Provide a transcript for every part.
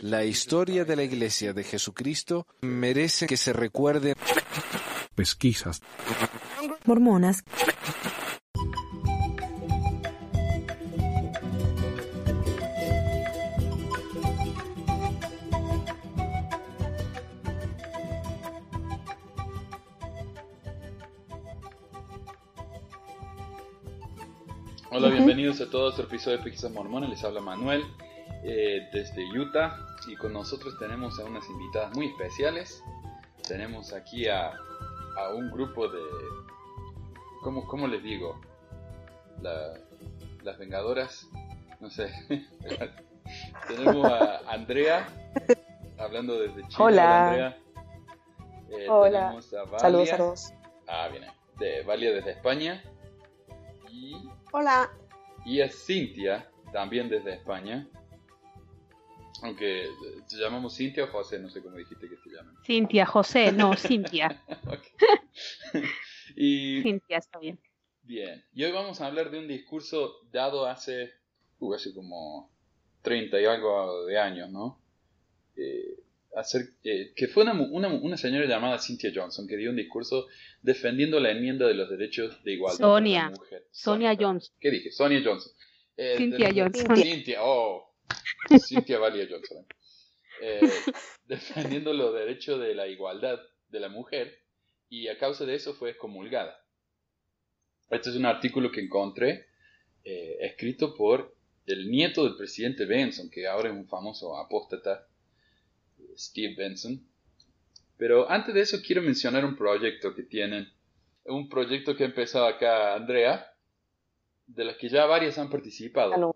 La historia de la Iglesia de Jesucristo merece que se recuerde. Pesquisas. Mormonas. Hola, bienvenidos a todos este episodio de Pesquisas Mormonas. Les habla Manuel eh, desde Utah y con nosotros tenemos a unas invitadas muy especiales. Tenemos aquí a, a un grupo de... ¿Cómo, cómo les digo? La- las Vengadoras. No sé. tenemos a Andrea, hablando desde Chile. Hola. Andrea. Eh, Hola. Tenemos a Valia. Saludos, saludos. Ah, bien. De Valia desde España. Y Hola. y a Cintia, también desde España. Aunque eh, te llamamos Cintia o José, no sé cómo dijiste que te llaman. Cintia, José, no, Cintia. Y Cintia, está bien. bien, y hoy vamos a hablar de un discurso dado hace, uh, hace como 30 y algo de años, ¿no? Eh, hacer- eh, que fue una, una, una señora llamada Cynthia Johnson que dio un discurso defendiendo la enmienda de los derechos de igualdad Sonia. de la mujer. Sonia Johnson. ¿Qué dije? Sonia Johnson. Eh, Cynthia Johnson. Cynthia, oh. Cynthia Valia Johnson. Eh, defendiendo los derechos de la igualdad de la mujer y a causa de eso fue excomulgada. Este es un artículo que encontré eh, escrito por el nieto del presidente Benson, que ahora es un famoso apóstata, Steve Benson. Pero antes de eso quiero mencionar un proyecto que tienen, un proyecto que ha empezado acá Andrea, de las que ya varias han participado.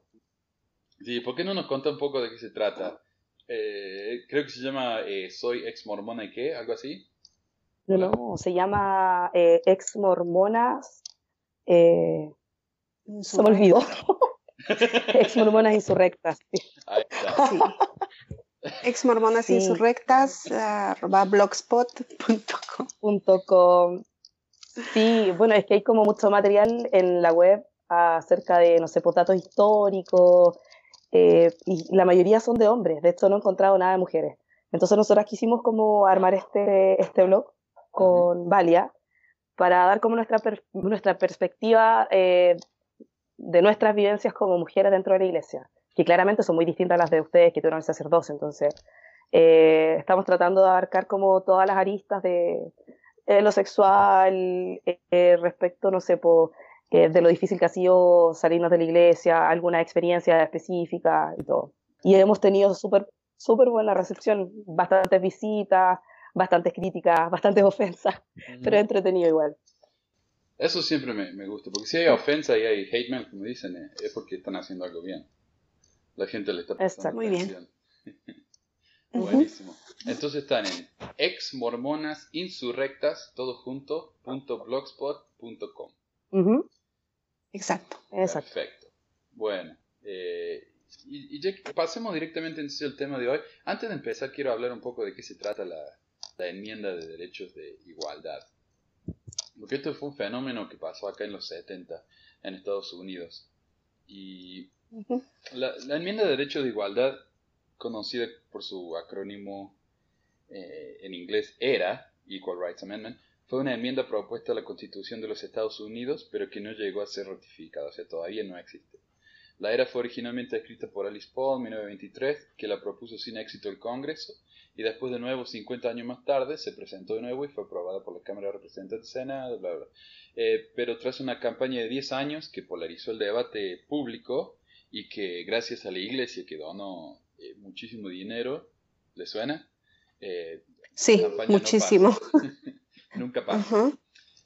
Sí, ¿por qué no nos cuenta un poco de qué se trata? Eh, creo que se llama eh, Soy ex mormona y qué, algo así. No, no, se llama eh, Ex Mormonas. Eh, se me olvidó. Ex Mormonas Insurrectas. sí. Ahí está. Sí. Ex mormonas Sí. insurrectas, arroba blogspot.com. Sí, bueno, es que hay como mucho material en la web acerca de, no sé, pues, datos históricos, eh, y la mayoría son de hombres, de hecho no he encontrado nada de mujeres. Entonces nosotras quisimos como armar este, este blog con Valia para dar como nuestra, per- nuestra perspectiva eh, de nuestras vivencias como mujeres dentro de la iglesia, que claramente son muy distintas a las de ustedes que tuvieron el sacerdocio, entonces eh, estamos tratando de abarcar como todas las aristas de eh, lo sexual, eh, respecto, no sé, po, eh, de lo difícil que ha sido salirnos de la iglesia, alguna experiencia específica y todo. Y hemos tenido súper súper buena recepción, bastantes visitas, bastantes críticas, bastantes ofensas, pero es entretenido igual. Eso siempre me, me gusta, porque si hay ofensa y hay hate mail, como dicen, eh, es porque están haciendo algo bien. La gente le está prestando Exacto. Muy bien. Buenísimo. Entonces están en ex mormonas insurrectas, todo junto, punto blogspot.com. Ujú, Exacto. Exacto. Perfecto. Bueno, eh, y, y ya que pasemos directamente entonces al tema de hoy. Antes de empezar, quiero hablar un poco de qué se trata la, la enmienda de derechos de igualdad. Porque esto fue un fenómeno que pasó acá en los 70 en Estados Unidos. Y la, la enmienda de derechos de igualdad, conocida por su acrónimo eh, en inglés ERA, Equal Rights Amendment, fue una enmienda propuesta a la Constitución de los Estados Unidos, pero que no llegó a ser ratificada, o sea, todavía no existe. La ERA fue originalmente escrita por Alice Paul en 1923, que la propuso sin éxito el Congreso, y después de nuevo, 50 años más tarde, se presentó de nuevo y fue aprobada por la Cámara de Representantes Senado, bla, bla. Eh, pero tras una campaña de 10 años que polarizó el debate público y que gracias a la iglesia que donó eh, muchísimo dinero, ¿le suena? Eh, Sí, no pasa. Nunca pasa.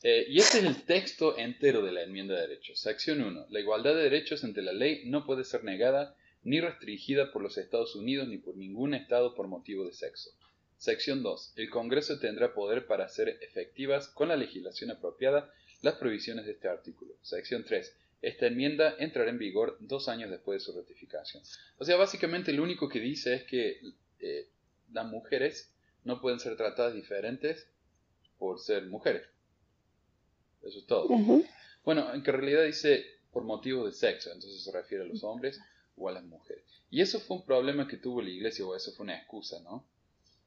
Eh, y este es el texto entero de la enmienda de derechos. Sección 1. La igualdad de derechos ante la ley no puede ser negada ni restringida por los Estados Unidos ni por ningún Estado por motivo de sexo. Sección 2. El Congreso tendrá poder para hacer efectivas con la legislación apropiada las provisiones de este artículo. Sección 3. Esta enmienda entrará en vigor dos años después de su ratificación. O sea, básicamente lo único que dice es que eh, las mujeres no pueden ser tratadas diferentes por ser mujeres. Eso es todo. Bueno, en que realidad dice por motivos de sexo, entonces se refiere a los hombres o a las mujeres. Y eso fue un problema que tuvo la iglesia, o eso fue una excusa, ¿no?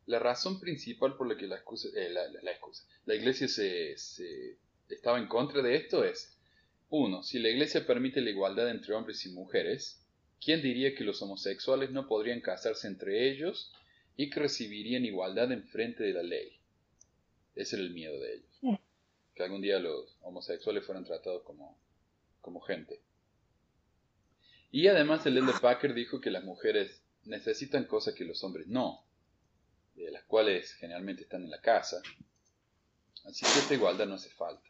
La razón principal por la que la, excusa, eh, la, la- la excusa, la iglesia se, se estaba en contra de esto es, uno, si la iglesia permite la igualdad entre hombres y mujeres, ¿quién diría que los homosexuales no podrían casarse entre ellos y que recibirían igualdad en frente de la ley? Ese era el miedo de ellos. Que algún día los homosexuales fueran tratados como, como gente. Y además el Elder Packer dijo que las mujeres necesitan cosas que los hombres no, de las cuales generalmente están en la casa. Así que esta igualdad no hace falta.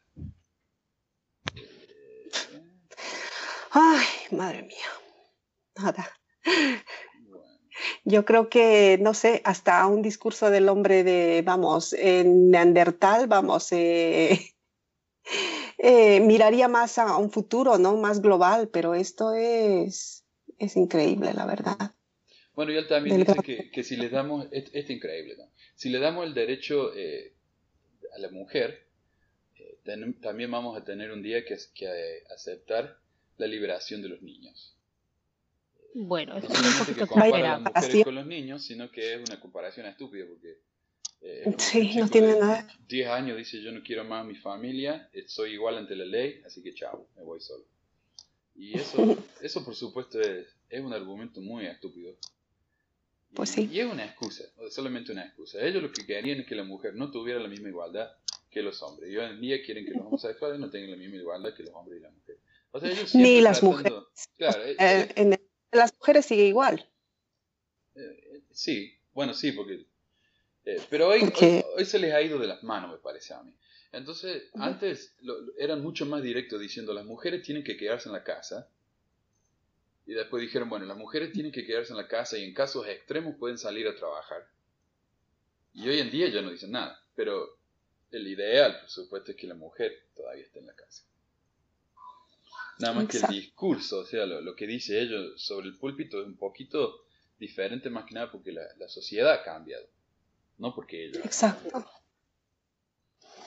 Ay, madre mía. Nada. Yo creo que, no sé, hasta un discurso del hombre de, vamos, en Neandertal, vamos, eh, eh, miraría más a un futuro, ¿no? Más global, pero esto es, es increíble, la verdad. Bueno, y él también Del dice que, que si le damos, es, es increíble, ¿no? Si le damos el derecho eh, a la mujer, eh, ten- también vamos a tener un día que, que aceptar la liberación de los niños. Bueno, No eso es un poquito compara a exagerado. las mujeres es. con los niños, sino que es una comparación estúpida porque eh, Sí, no tiene nada. 10 años dice yo no quiero más a mi familia, eh, soy igual ante la ley, así que chao, me voy solo. Y eso, eso por supuesto es, es un argumento muy estúpido. Y- Pues sí. Y es una excusa, solamente una excusa. Ellos lo que querían es que la mujer no tuviera la misma igualdad que los hombres. Y hoy en día quieren que los homosexuales no tengan la misma igualdad que los hombres y las mujeres. O sea, ellos Ni las tratando- mujeres. Claro, eh, Eh, en, en las mujeres sigue igual. eh, sí, bueno, sí, porque... eh, pero hoy, hoy, hoy se les ha ido de las manos, me parece a mí. Entonces, antes lo- eran mucho más directos diciendo las mujeres tienen que quedarse en la casa. Y después dijeron, bueno, las mujeres tienen que quedarse en la casa y en casos extremos pueden salir a trabajar. Y hoy en día ya no dicen nada. Pero el ideal, por supuesto, es que la mujer todavía esté en la casa. Nada más que el discurso, o sea, lo, lo que dice ellos sobre el púlpito es un poquito diferente más que nada porque la, la sociedad ha cambiado. No porque ellos. Exacto.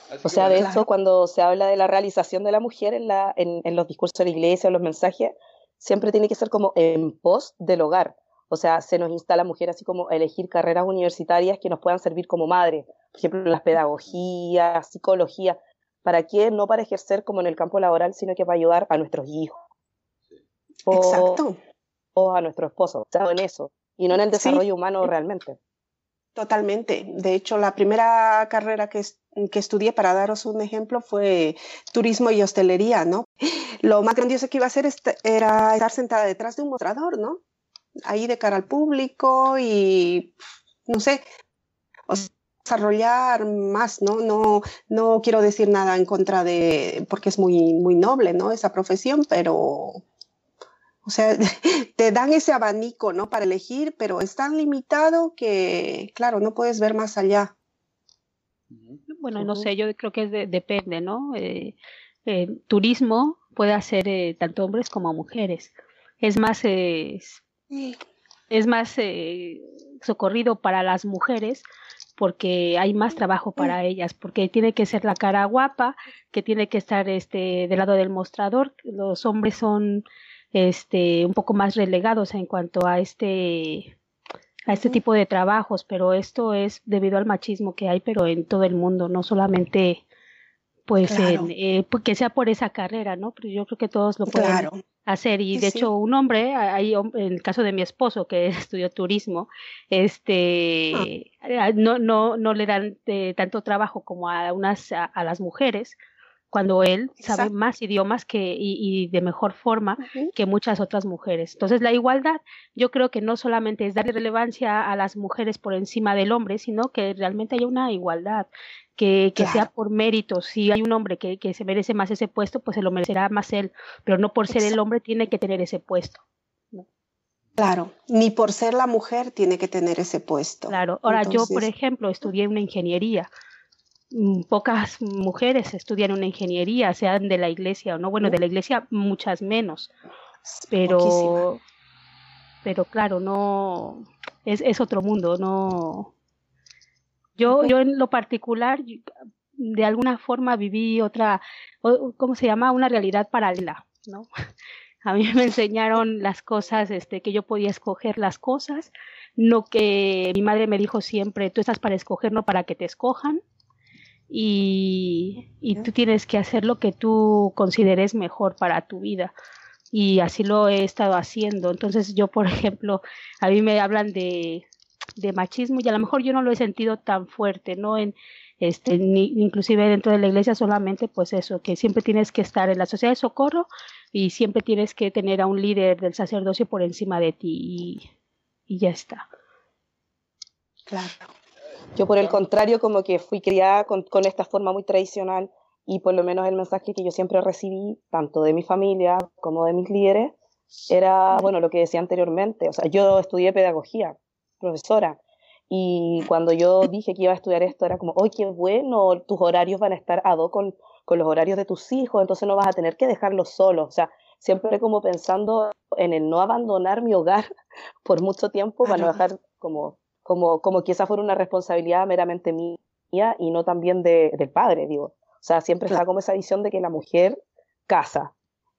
Así O sea, de Claro. cuando se habla de la realización de la mujer en, la, en, en los discursos de la iglesia, en los mensajes, siempre tiene que ser como en pos del hogar. O sea, se nos insta a la mujer así como a elegir carreras universitarias que nos puedan servir como madre. Por ejemplo, las pedagogías, psicología. ¿Para qué? No para ejercer como en el campo laboral, sino que para ayudar a nuestros hijos. O, Exacto. o a nuestro esposo. O en eso. Y no en el Sí. desarrollo humano realmente. Totalmente. De hecho, la primera carrera que, que estudié, para daros un ejemplo, fue turismo y hostelería, ¿no? Lo más grandioso que iba a hacer era estar sentada detrás de un mostrador, ¿no? Ahí de cara al público y, no sé, o sea, desarrollar más, ¿no? No, no quiero decir nada en contra de, porque es muy, muy noble, ¿no? Esa profesión, pero, o sea, te dan ese abanico, ¿no? Para elegir, pero es tan limitado que, claro, no puedes ver más allá. Bueno, no sé, yo creo que es de- depende, ¿no? Eh, eh, turismo puede hacer eh, tanto hombres como mujeres. Es más, eh, es- es más eh, socorrido para las mujeres porque hay más trabajo para ellas, porque tiene que ser la cara guapa, que tiene que estar este del lado del mostrador. Los hombres son este un poco más relegados en cuanto a este a este tipo de trabajos, pero esto es debido al machismo que hay, pero en todo el mundo, no solamente pues Claro. en, eh, pues, que sea por esa carrera, ¿no? Pero yo creo que todos lo pueden Claro, hacer y Sí, de sí. hecho un hombre hay en el caso de mi esposo que estudió turismo este a- no no no le dan eh, tanto trabajo como a unas a, a las mujeres cuando él sabe Exacto. más idiomas que y, y de mejor forma que muchas otras mujeres. Entonces, la igualdad, yo creo que no solamente es darle relevancia a las mujeres por encima del hombre, sino que realmente haya una igualdad, que, que sea por mérito. Si hay un hombre que, que se merece más ese puesto, pues se lo merecerá más él, pero no por ser el hombre tiene que tener ese puesto. Claro, ni por ser la mujer tiene que tener ese puesto. Claro. Ahora, yo, por ejemplo, estudié una ingeniería. Mm, Pocas mujeres estudian una ingeniería, sean de la iglesia o no. Bueno, de la iglesia muchas menos. poquísima. pero pero claro no es, es otro mundo no yo yo en lo particular de alguna forma viví otra cómo se llama una realidad paralela no A mí me enseñaron las cosas, este, que yo podía escoger las cosas, no que mi madre me dijo siempre, tú estás para escoger, no para que te escojan. Y, y tú tienes que hacer lo que tú consideres mejor para tu vida y así lo he estado haciendo. Entonces yo, por ejemplo, a mí me hablan de, de machismo y a lo mejor yo no lo he sentido tan fuerte, ¿no? En, este, ni, inclusive dentro de la iglesia solamente, pues eso, que siempre tienes que estar en la sociedad de socorro y siempre tienes que tener a un líder del sacerdocio por encima de ti y, ya está. Claro. Yo por el contrario, como que fui criada con, con esta forma muy tradicional y por lo menos el mensaje que yo siempre recibí, tanto de mi familia como de mis líderes, era, bueno, lo que decía anteriormente, o sea, yo estudié pedagogía, profesora, y cuando yo dije que iba a estudiar esto, era como, ¡ay, qué bueno! Tus horarios van a estar a dos con, con los horarios de tus hijos, entonces no vas a tener que dejarlos solos. O sea, siempre como pensando en el no abandonar mi hogar por mucho tiempo para no dejar como, como, como que esa fuera una responsabilidad meramente mía y no también de, del padre, digo. O sea, siempre está como esa visión de que la mujer casa,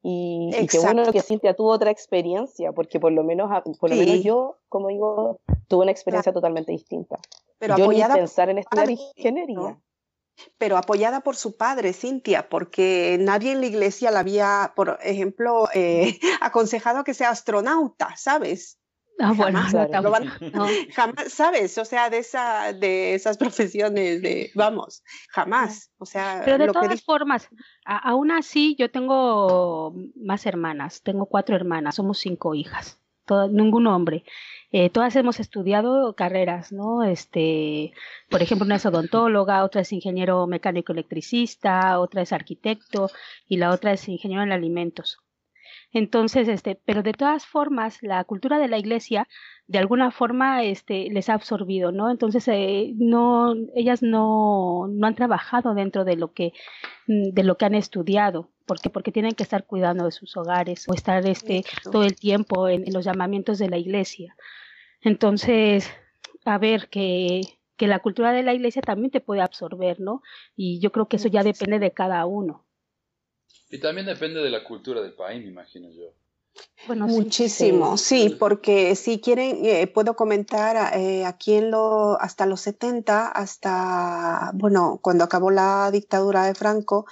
y, y, qué bueno que Cintia tuvo otra experiencia, porque por lo menos, por lo menos yo, como digo, tuve una experiencia totalmente distinta. Pero yo apoyada ni pensar en estudiar padre, ingeniería. ¿no? Pero apoyada por su padre, Cintia, porque nadie en la iglesia la había, por ejemplo, eh, aconsejado que sea astronauta, ¿sabes? Ah, bueno, jamás, no, lo van- no. jamás, ¿sabes? O sea, de, esa, de esas profesiones, de, vamos, jamás. O sea, Pero de lo que todas dice- formas, a- aún así yo tengo más hermanas, tengo cuatro hermanas, somos cinco hijas, todas, ningún hombre. Eh, todas hemos estudiado carreras, ¿no? Este, por ejemplo, una es odontóloga, otra es ingeniero mecánico electricista, otra es arquitecto y la otra es ingeniero en alimentos. Entonces, este, pero de todas formas, la cultura de la iglesia de alguna forma este, les ha absorbido, ¿no? Entonces, eh, no, ellas no, no han trabajado dentro de lo que, mm, de lo que han estudiado. ¿Por qué? Porque tienen que estar cuidando de sus hogares o estar este, todo el tiempo en, en los llamamientos de la iglesia. Entonces, a ver, que, que la cultura de la iglesia también te puede absorber, ¿no? Y yo creo que eso ya depende de cada uno. Y también depende de la cultura del país, me imagino yo. Bueno, sí. Muchísimo, sí, porque si quieren, eh, puedo comentar eh, aquí en lo, hasta los 70, hasta, bueno, cuando acabó la dictadura de Franco,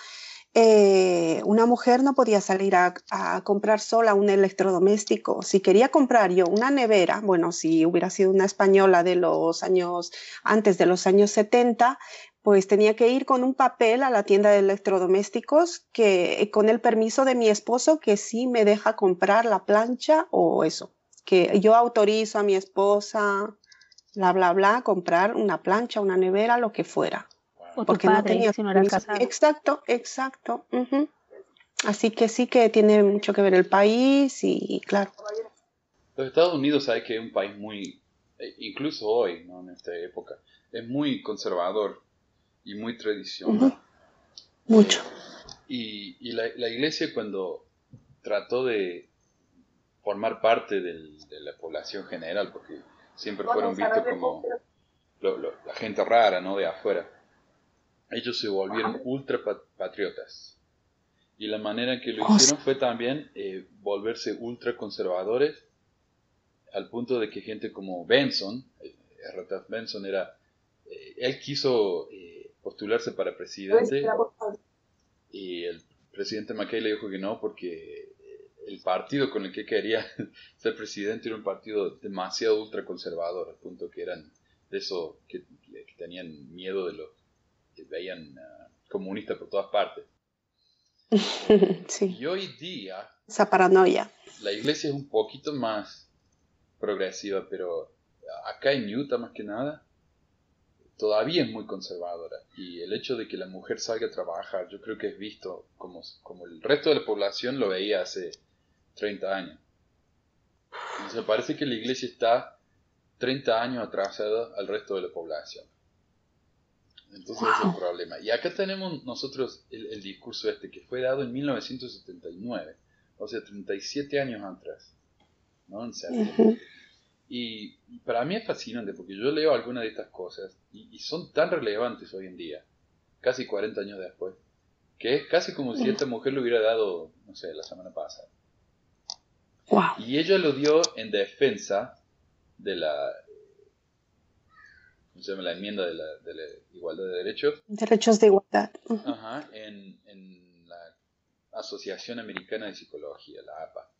eh, una mujer no podía salir a, a comprar sola un electrodoméstico. Si quería comprar yo una nevera, bueno, si hubiera sido una española de los años, antes de los años 70, pues tenía que ir con un papel a la tienda de electrodomésticos que eh, con el permiso de mi esposo que sí me deja comprar la plancha o eso, que yo autorizo a mi esposa, bla, bla, bla, comprar una plancha, una nevera, lo que fuera. O tu Porque no tenía si no permiso. casado. Exacto, exacto. Así que sí que tiene mucho que ver el país y claro. Los Estados Unidos, sabes que es un país muy, eh, incluso hoy, ¿no? en esta época, es muy conservador y muy tradicional. Mucho. Y, y la, la iglesia cuando trató de formar parte del- de la población general, porque siempre fueron vistos como lo- lo- la gente rara, ¿no? De afuera. Ellos se volvieron ultra pa- patriotas. Y la manera en que lo Oh, hicieron fue también eh, volverse ultra conservadores, al punto de que gente como Benson, eh, R. Taft Benson era, eh, él quiso eh, postularse para presidente y el presidente McKay le dijo que no porque el partido con el que quería ser presidente era un partido demasiado ultraconservador, al punto que eran de eso que, que tenían miedo de los que veían ah, comunistas por todas partes. sí, Y hoy día esa paranoia. la iglesia es un poquito más progresiva, pero acá en Utah más que nada todavía es muy conservadora y el hecho de que la mujer salga a trabajar yo creo que es visto como, como el resto de la población lo veía hace 30 años. Entonces parece que la iglesia está 30 años atrasada al resto de la población. Entonces ese es el problema. Y acá tenemos nosotros el, el discurso este que fue dado en 1979, o sea, 37 años atrás. ¿no? En. Y para mí es fascinante porque yo leo algunas de estas cosas y, y son tan relevantes hoy en día, casi 40 años después, que es casi como si esta mujer lo hubiera dado, no sé, la semana pasada. Wow. Y ella lo dio en defensa de la, ¿cómo se llama? La enmienda de la, de la igualdad de derechos Derechos de igualdad. Ajá, en, en la Asociación Americana de Psicología, la APA.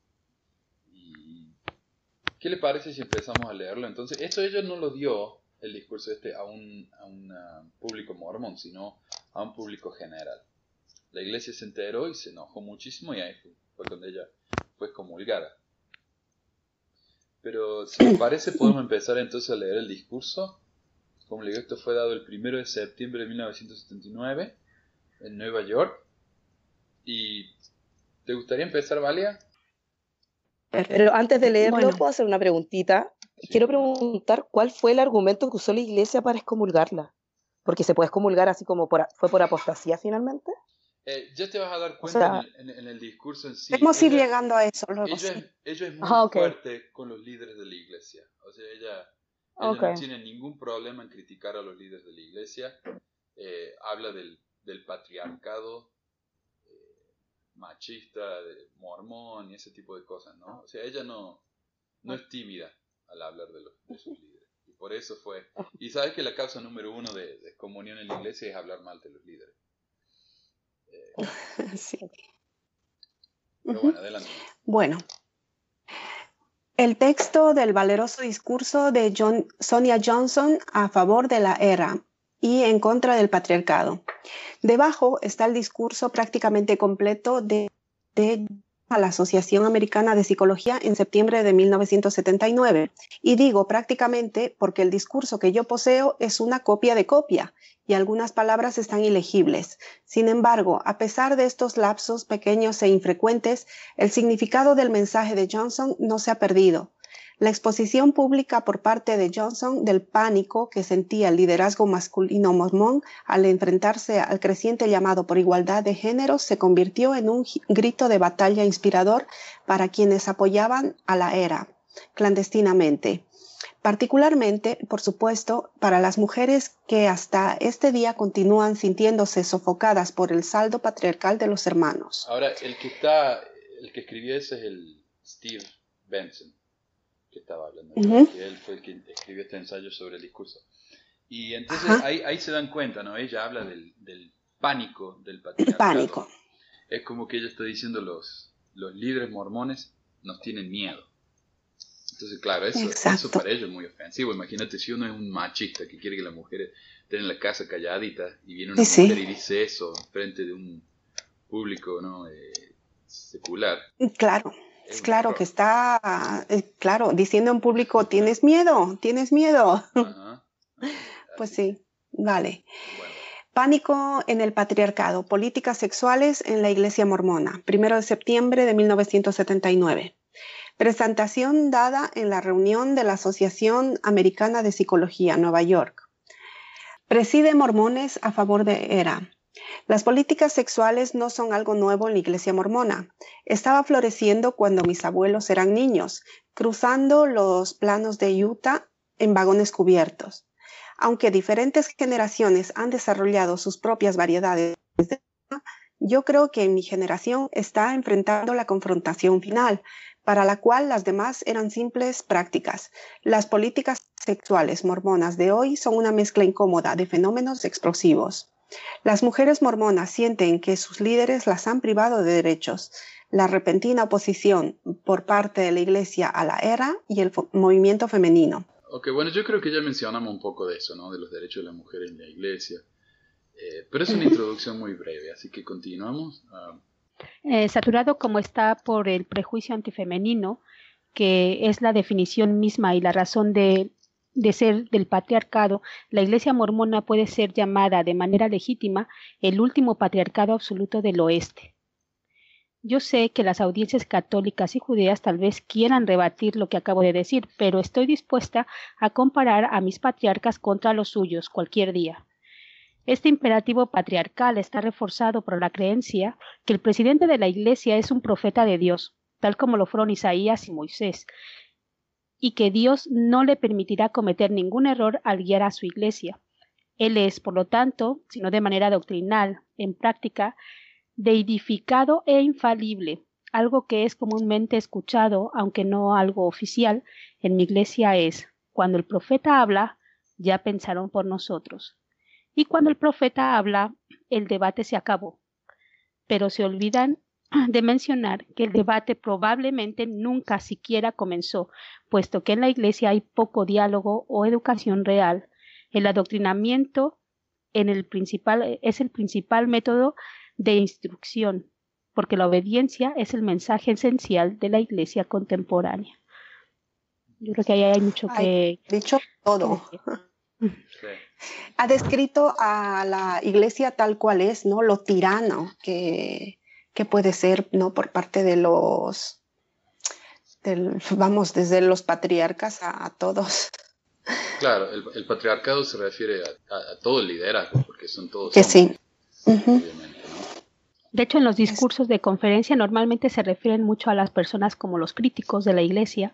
¿Qué le parece si empezamos a leerlo? Entonces, esto ella no lo dio, el discurso este, a un, a un público mormón, sino a un público general. La iglesia se enteró y se enojó muchísimo y ahí fue, cuando ella fue excomulgada. Pero si les parece podemos empezar entonces a leer el discurso. Como le digo, esto fue dado el 1 de septiembre de 1979 en Nueva York. ¿Y te gustaría empezar, Valia? Pero antes de leerlo, Bueno. ¿puedo hacer una preguntita? Sí. Quiero preguntar cuál fue el argumento que usó la iglesia para excomulgarla. Porque se puede excomulgar así como por, a- fue por apostasía finalmente. Eh, ya te vas a dar cuenta sea- en, el, en- en el discurso en sí. Podemos ir Ella- llegando a eso luego. Ella, sí. es, ella es muy Ah, ok. fuerte con los líderes de la iglesia. O sea, ella, ella Ok. no tiene ningún problema en criticar a los líderes de la iglesia. Eh, habla del, del patriarcado machista, de mormón y ese tipo de cosas, ¿no? O sea, ella no, no es tímida al hablar de, los, de sus líderes. Y por eso fue... Y sabes que la causa número uno de, de comunión en la iglesia es hablar mal de los líderes. Sí. Pero bueno, adelante. Bueno, el texto del valeroso discurso de John- Sonia Johnson a favor de la era y en contra del patriarcado. Debajo está el discurso prácticamente completo de, de a la Asociación Americana de Psicología en septiembre de 1979. Y digo prácticamente porque el discurso que yo poseo es una copia de copia y algunas palabras están ilegibles. Sin embargo, a pesar de estos lapsos pequeños e infrecuentes, el significado del mensaje de Johnson no se ha perdido. La exposición pública por parte de Johnson del pánico que sentía el liderazgo masculino mormón al enfrentarse al creciente llamado por igualdad de género se convirtió en un grito de batalla inspirador para quienes apoyaban a la era clandestinamente. Particularmente, por supuesto, para las mujeres que hasta este día continúan sintiéndose sofocadas por el saldo patriarcal de los hermanos. Ahora, el que está, el que escribió ese es el Steve Benson, que estaba hablando. Ujú. que él fue el que escribió este ensayo sobre el discurso. Y entonces ahí, ahí se dan cuenta, ¿no? Ella habla del, del pánico del patriarcado. Pánico. Es como que ella está diciendo los, los líderes mormones nos tienen miedo. Entonces, claro, eso, eso para ellos es muy ofensivo. Imagínate si uno es un machista que quiere que las mujeres estén en la casa calladitas y viene una Sí, sí. mujer y dice eso frente de un público ¿no? Eh, secular. Claro, claro que está, eh, claro, diciendo en público, tienes miedo, tienes miedo. Ajá. Pues sí, vale. bueno. Pánico en el patriarcado, políticas sexuales en la iglesia mormona, primero de septiembre de 1979. Presentación dada en la reunión de la Asociación Americana de Psicología, Nueva York. Preside mormones a favor de ERA. Las políticas sexuales no son algo nuevo en la iglesia mormona. Estaba floreciendo cuando mis abuelos eran niños, cruzando los planos de Utah en vagones cubiertos. Aunque diferentes generaciones han desarrollado sus propias variedades, de yo creo que mi generación está enfrentando la confrontación final, para la cual las demás eran simples prácticas. Las políticas sexuales mormonas de hoy son una mezcla incómoda de fenómenos explosivos. Las mujeres mormonas sienten que sus líderes las han privado de derechos. La repentina oposición por parte de la Iglesia a la era y el movimiento femenino. Ok, bueno, yo creo que ya mencionamos un poco de eso, ¿no? De los derechos de las mujeres en la iglesia. Eh, pero es una introducción muy breve, así que continuamos. Ah, Eh, saturado como está por el prejuicio antifemenino, que es la definición misma y la razón de, de ser del patriarcado, la Iglesia mormona puede ser llamada de manera legítima el último patriarcado absoluto del oeste. Yo sé que las audiencias católicas y judeas tal vez quieran rebatir lo que acabo de decir, pero estoy dispuesta a comparar a mis patriarcas contra los suyos cualquier día. Este imperativo patriarcal está reforzado por la creencia que el presidente de la Iglesia es un profeta de Dios, tal como lo fueron Isaías y Moisés, y que Dios no le permitirá cometer ningún error al guiar a su Iglesia. Él es, por lo tanto, sino de manera doctrinal, en práctica, deidificado e infalible, algo que es comúnmente escuchado, aunque no algo oficial, en mi iglesia es, cuando el profeta habla, ya pensaron por nosotros. Y cuando el profeta habla, el debate se acabó. Pero se olvidan de mencionar que el debate probablemente nunca siquiera comenzó, puesto que en la Iglesia hay poco diálogo o educación real. El adoctrinamiento en el principal, es el principal método de instrucción, porque la obediencia es el mensaje esencial de la Iglesia contemporánea. Yo creo que ahí hay mucho que... dicho todo. Ha descrito a la Iglesia tal cual es, ¿no? Lo tirano que, que puede ser, ¿no? Por parte de los, del, vamos, desde los patriarcas a, todos. Claro, el, patriarcado se refiere a, todo el liderazgo, porque son todos. Que sí. De hecho, en los discursos de conferencia normalmente se refieren mucho a las personas como los críticos de la iglesia,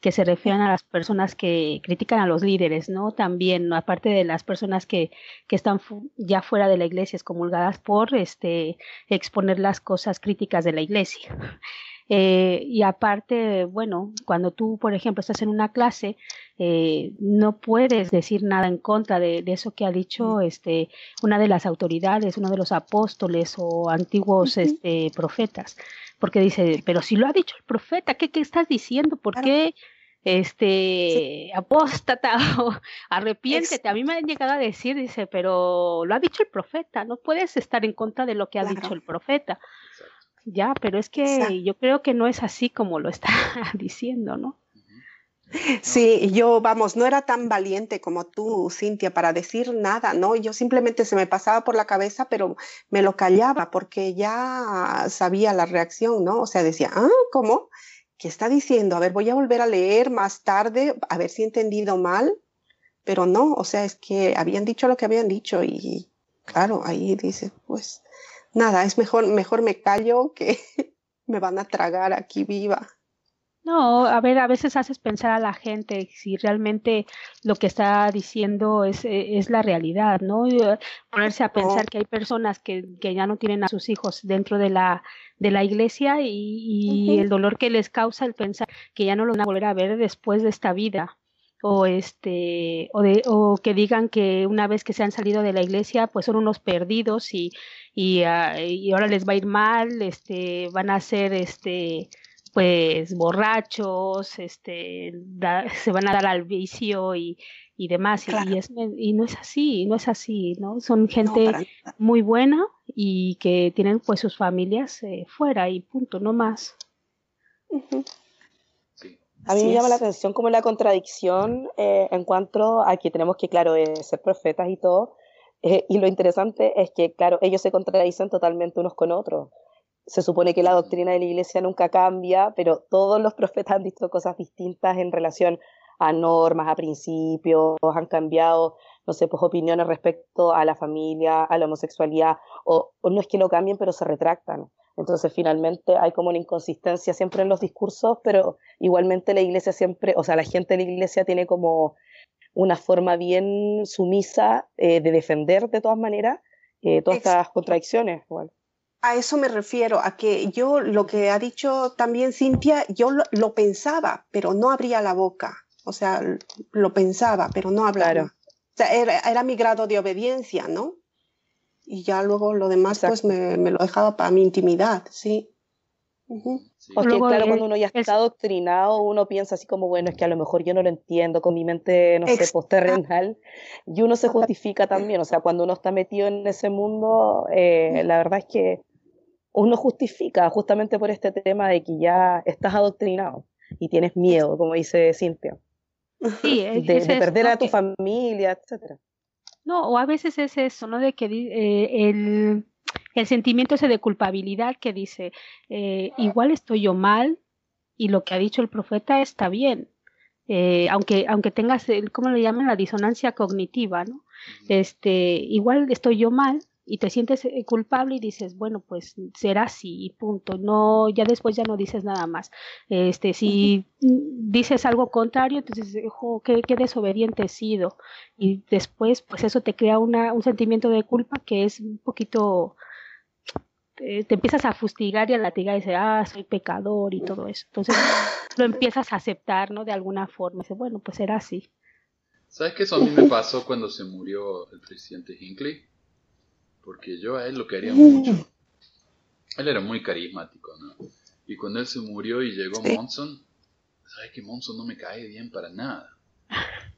que se refieren a las personas que critican a los líderes, ¿no? También, aparte de las personas que, que están ya fuera de la iglesia, excomulgadas por este, exponer las cosas críticas de la iglesia. Eh, y aparte, bueno, cuando tú, por ejemplo, estás en una clase, eh, no puedes decir nada en contra de, de, eso que ha dicho este, una de las autoridades, uno de los apóstoles o antiguos este, profetas porque dice, pero si lo ha dicho el profeta, ¿qué, qué estás diciendo? ¿Por qué este apóstata o arrepiéntete? A mí me han llegado a decir, dice, pero lo ha dicho el profeta, no puedes estar en contra de lo que ha dicho el profeta. Ya, pero es que yo creo que no es así como lo está diciendo, ¿no? Sí, yo, vamos, no era tan valiente como tú, Cintia, para decir nada, ¿no? Yo simplemente se me pasaba por la cabeza, pero me lo callaba porque ya sabía la reacción, ¿no? O sea, decía, ah, ¿cómo? ¿Qué está diciendo? A ver, voy a volver a leer más tarde, a ver si he entendido mal, pero no, o sea, es que habían dicho lo que habían dicho y claro, ahí dice, pues nada, es mejor, mejor me callo que me van a tragar aquí viva. No, a ver, a veces haces pensar a la gente si realmente lo que está diciendo es, eh, es la realidad, ¿no? Eh, ponerse a pensar que hay personas que, que, ya no tienen a sus hijos dentro de la, de la iglesia y, y el dolor que les causa el pensar que ya no lo van a volver a ver después de esta vida o este o de o que digan que una vez que se han salido de la iglesia pues son unos perdidos y y, uh, y ahora les va a ir mal este van a ser este pues borrachos, este, se van a dar al vicio y, y demás, y, es, y no es así, no es así, ¿no? Son gente muy buena y que tienen pues sus familias eh, fuera y punto, no más. A mí me llama la atención como la contradicción eh, en cuanto a que tenemos que, claro, eh, ser profetas y todo, y lo interesante es que, claro, ellos se contradicen totalmente unos con otros se supone que la doctrina de la iglesia nunca cambia, pero todos los profetas han visto cosas distintas en relación a normas, a principios, han cambiado, no sé, pues opiniones respecto a la familia, a la homosexualidad, o, no es que lo cambien, pero se retractan. Entonces, finalmente hay como una inconsistencia siempre en los discursos, pero igualmente la iglesia siempre, o sea, la gente de la iglesia tiene como una forma bien sumisa eh, de defender de todas maneras eh, todas estas contradicciones. Igual. A eso me refiero, a que yo lo que ha dicho también Cintia, yo lo, pensaba, pero no abría la boca. O sea, lo pensaba, pero no hablaba. O sea, era, mi grado de obediencia, ¿no? Y ya luego lo demás, pues me, lo dejaba para mi intimidad, sí. Porque claro, cuando uno ya está adoctrinado, uno piensa así como, bueno, es que a lo mejor yo no lo entiendo con mi mente, no sé, posterrenal, y uno se justifica también, o sea, cuando uno está metido en ese mundo, eh, la verdad es que uno justifica justamente por este tema de que ya estás adoctrinado y tienes miedo, como dice Cintia. Sí, de, perder a tu familia, etcétera. No, o a veces es eso, ¿no? De que eh, el, el, sentimiento ese de culpabilidad que dice, eh, igual estoy yo mal y lo que ha dicho el profeta está bien. Eh, aunque, aunque tengas, el, ¿cómo le llaman? La disonancia cognitiva, ¿no? Este, igual estoy yo mal, y te sientes eh, culpable y dices, bueno, pues será así y punto. No, ya después ya no dices nada más. Este, si dices algo contrario, entonces, ojo, qué, qué desobediente he sido. Y después, pues eso te crea una, un sentimiento de culpa que es un poquito te, te empiezas a fustigar y a latigar y dices, ah, soy pecador y todo eso. Entonces lo empiezas a aceptar, ¿no? De alguna forma. Dices, bueno, pues era así. ¿Sabes qué eso a mí me pasó cuando se murió el presidente Hinckley? Porque yo a él lo quería mucho. Él era muy carismático, ¿no? Y cuando él se murió y llegó Sí. Monson, ¿sabes que Monson no me cae bien para nada?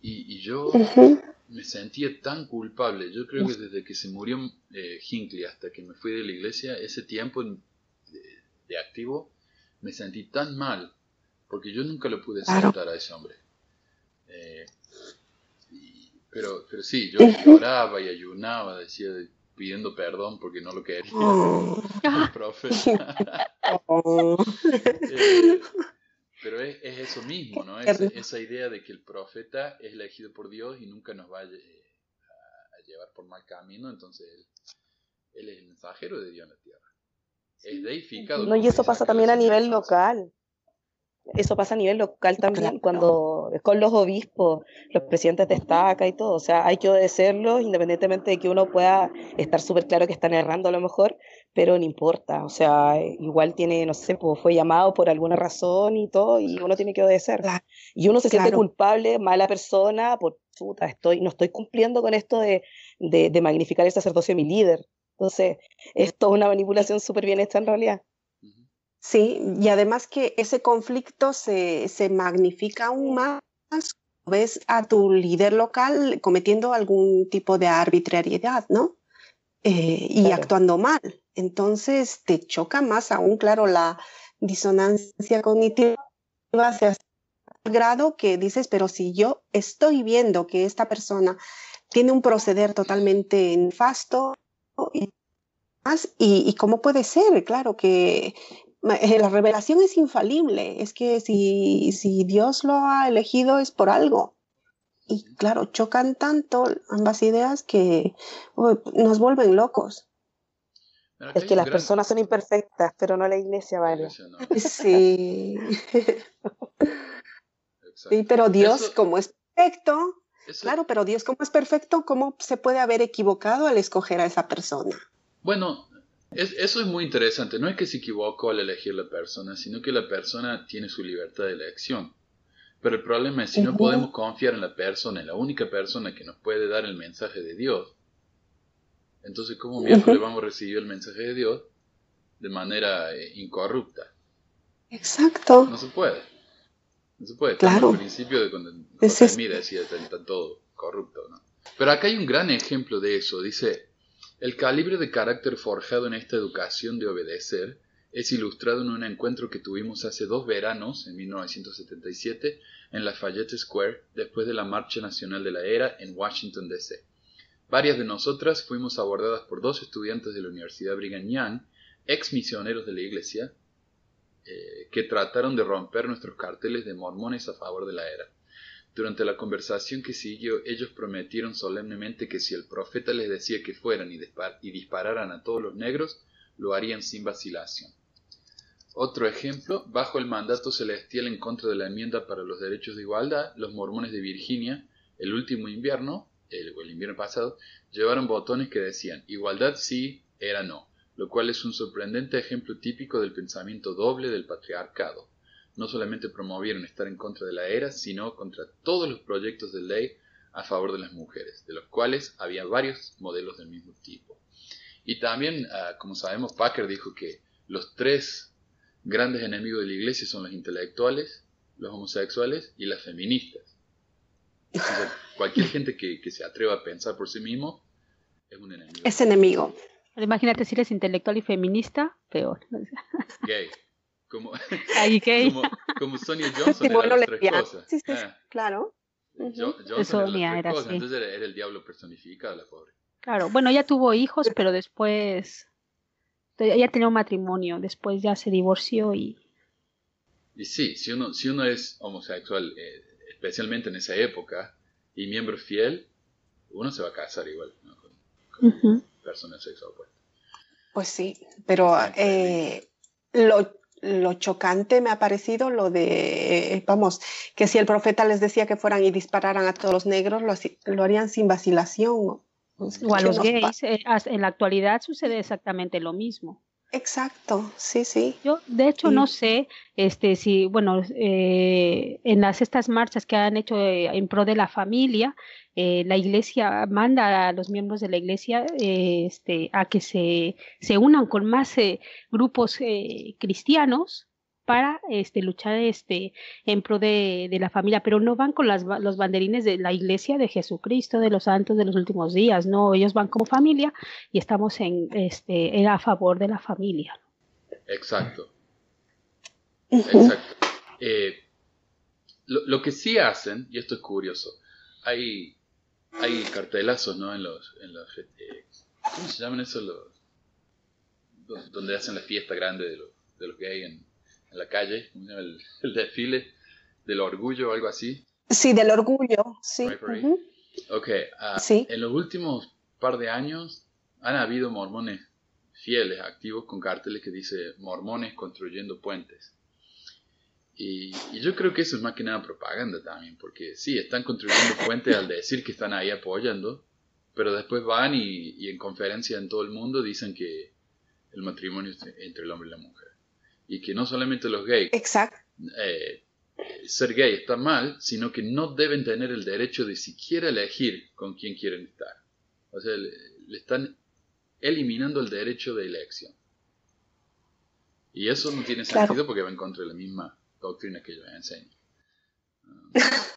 Y, y yo Ujú. me sentía tan culpable. Yo creo que desde que se murió eh, Hinckley hasta que me fui de la iglesia, ese tiempo de, de activo, me sentí tan mal, porque yo nunca lo pude Claro. aceptar a ese hombre. Eh, y- pero, pero sí, yo lloraba y ayunaba, decía, pidiendo perdón porque no lo quería Oh, el profeta. oh. Eh, pero es, es eso mismo, ¿no? Esa, Tierno. esa idea de que el profeta es elegido por Dios y nunca nos va a, lle- a- a llevar por mal camino, entonces él, él es el mensajero de Dios en la tierra. Es deificado. No, y eso pasa también a nivel local. Eso pasa a nivel local también, Claro. cuando con los obispos, los presidentes de estaca y todo. O sea, hay que obedecerlos independientemente de que uno pueda estar súper claro que están errando a lo mejor, pero no importa. O sea, igual tiene, no sé, pues fue llamado por alguna razón y todo, y uno tiene que obedecer. Claro. Y uno se siente culpable, mala persona, por puta, estoy, no estoy cumpliendo con esto de, de, de magnificar el sacerdocio de mi líder. Entonces, esto es una manipulación súper bien hecha en realidad. Sí, y además que ese conflicto se, se magnifica aún más. Ves a tu líder local cometiendo algún tipo de arbitrariedad, ¿no? Eh, y Claro. actuando mal. Entonces te choca más aún, claro, la disonancia cognitiva hacia tal grado que dices, pero si yo estoy viendo que esta persona tiene un proceder totalmente nefasto y y, y cómo puede ser, claro, que la revelación es infalible, es que si, si Dios lo ha elegido es por algo. Y claro, chocan tanto ambas ideas que uy, nos vuelven locos. Es que las gran- personas son imperfectas, pero no la iglesia, vale. Eso no, Sí, sí pero Dios Eso- como es perfecto, Eso- claro, pero Dios como es perfecto, ¿cómo se puede haber equivocado al escoger a esa persona? Bueno, es- eso es muy interesante. No es que se equivocó al elegir la persona, sino que la persona tiene su libertad de elección. Pero el problema es si no podemos confiar en la persona, en la única persona que nos puede dar el mensaje de Dios, entonces ¿cómo miércoles vamos a recibir el mensaje de Dios de manera eh, incorrupta? Exacto. No se puede. No se puede. Claro. al principio de cuando Es Smith decía está, está todo corrupto, ¿no? Pero acá hay un gran ejemplo de eso. Dice, el calibre de carácter forjado en esta educación de obedecer es ilustrado en un encuentro que tuvimos hace dos veranos, en 1977, en Lafayette Square, después de la Marcha Nacional de la Era en Washington, D.C. Varias de nosotras fuimos abordadas por dos estudiantes de la Universidad Brigham Young, ex misioneros de la iglesia, eh, que trataron de romper nuestros carteles de mormones a favor de la era. Durante la conversación que siguió, ellos prometieron solemnemente que si el profeta les decía que fueran y, dispar- y dispararan a todos los negros, lo harían sin vacilación. Otro ejemplo, bajo el mandato celestial en contra de la enmienda para los derechos de igualdad, los mormones de Virginia, el último invierno, el invierno pasado, llevaron botones que decían igualdad sí, era no, lo cual es un sorprendente ejemplo típico del pensamiento doble del patriarcado. No solamente promovieron estar en contra de la era, sino contra todos los proyectos de ley a favor de las mujeres, de los cuales había varios modelos del mismo tipo. Y también, ah, como sabemos, Packer dijo que los tres grandes enemigos de la iglesia son los intelectuales, los homosexuales y las feministas. Entonces, cualquier gente que, que se atreva a pensar por sí mismo es un enemigo. Es enemigo. Imagínate si eres intelectual y feminista, peor. gay. Como, como, como Sonia Johnson Sí, era bueno, las tres lesbiana. cosas. Sí, sí, Ah, claro. Ujú. Jo- Johnson era Sonia las tres era cosas, así. entonces era, era el diablo personificado, la pobre. Claro, bueno, ella tuvo hijos, pero después ella tenía un matrimonio, después ya se divorció y Y sí, si uno, si uno es homosexual, eh, especialmente en esa época, y miembro fiel, uno se va a casar igual ¿no? con, con personas sexo opuesto. Pues sí, pero eh, lo, lo chocante me ha parecido lo de, eh, vamos, que si el profeta les decía que fueran y dispararan a todos los negros, lo, lo harían sin vacilación. o a ¿qué los gays. eh, en la actualidad sucede exactamente lo mismo. Exacto, sí, sí. Yo, de hecho, no sé, este, si, bueno, eh, en las estas marchas que han hecho eh, en pro de la familia, eh, la iglesia manda a los miembros de la iglesia este, a que se, se unan con más grupos cristianos para este, luchar este, en pro de, de, la familia, pero no van con las, los banderines de la iglesia de Jesucristo, de los santos de los últimos días, no, ellos van como familia y estamos en, este, a favor de la familia. Exacto. Exacto. Eh, lo, lo, que sí hacen, y esto es curioso, hay, hay cartelazos, ¿no? En los, en los eh, ¿cómo se llaman eso? Los, donde hacen la fiesta grande de, los, de los gays en, en la calle, el, el desfile del orgullo o algo así. Sí, del orgullo, sí. Ok, ah, en los últimos par de años han habido mormones fieles, activos, con carteles que dice mormones construyendo puentes. Y, yo creo que eso es más que nada propaganda también, porque sí, están construyendo puentes al decir que están ahí apoyando, pero después van y, y en conferencia en todo el mundo dicen que el matrimonio es entre el hombre y la mujer y que no solamente los gays Exacto. Eh, ser gay está mal, sino que no deben tener el derecho de siquiera elegir con quién quieren estar. O sea, le, están eliminando el derecho de elección. Y eso no tiene sentido porque va en contra de la misma doctrina que yo enseño.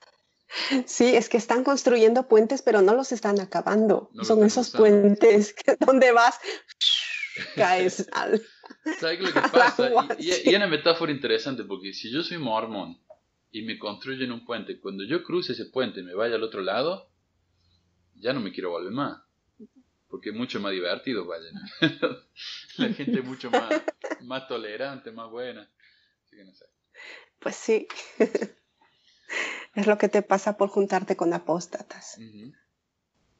Sí, es que están construyendo puentes, pero no los están acabando. Son esos puentes que donde vas, caes al, ¿Sabes lo que pasa? Y, y, una metáfora interesante, porque si yo soy mormón y me construyen un puente, cuando yo cruce ese puente y me vaya al otro lado, ya no me quiero volver más. Porque es mucho más divertido, vaya. La gente es mucho más, más tolerante, más buena. Así que no sé. Pues sí. es lo que te pasa por juntarte con apóstatas.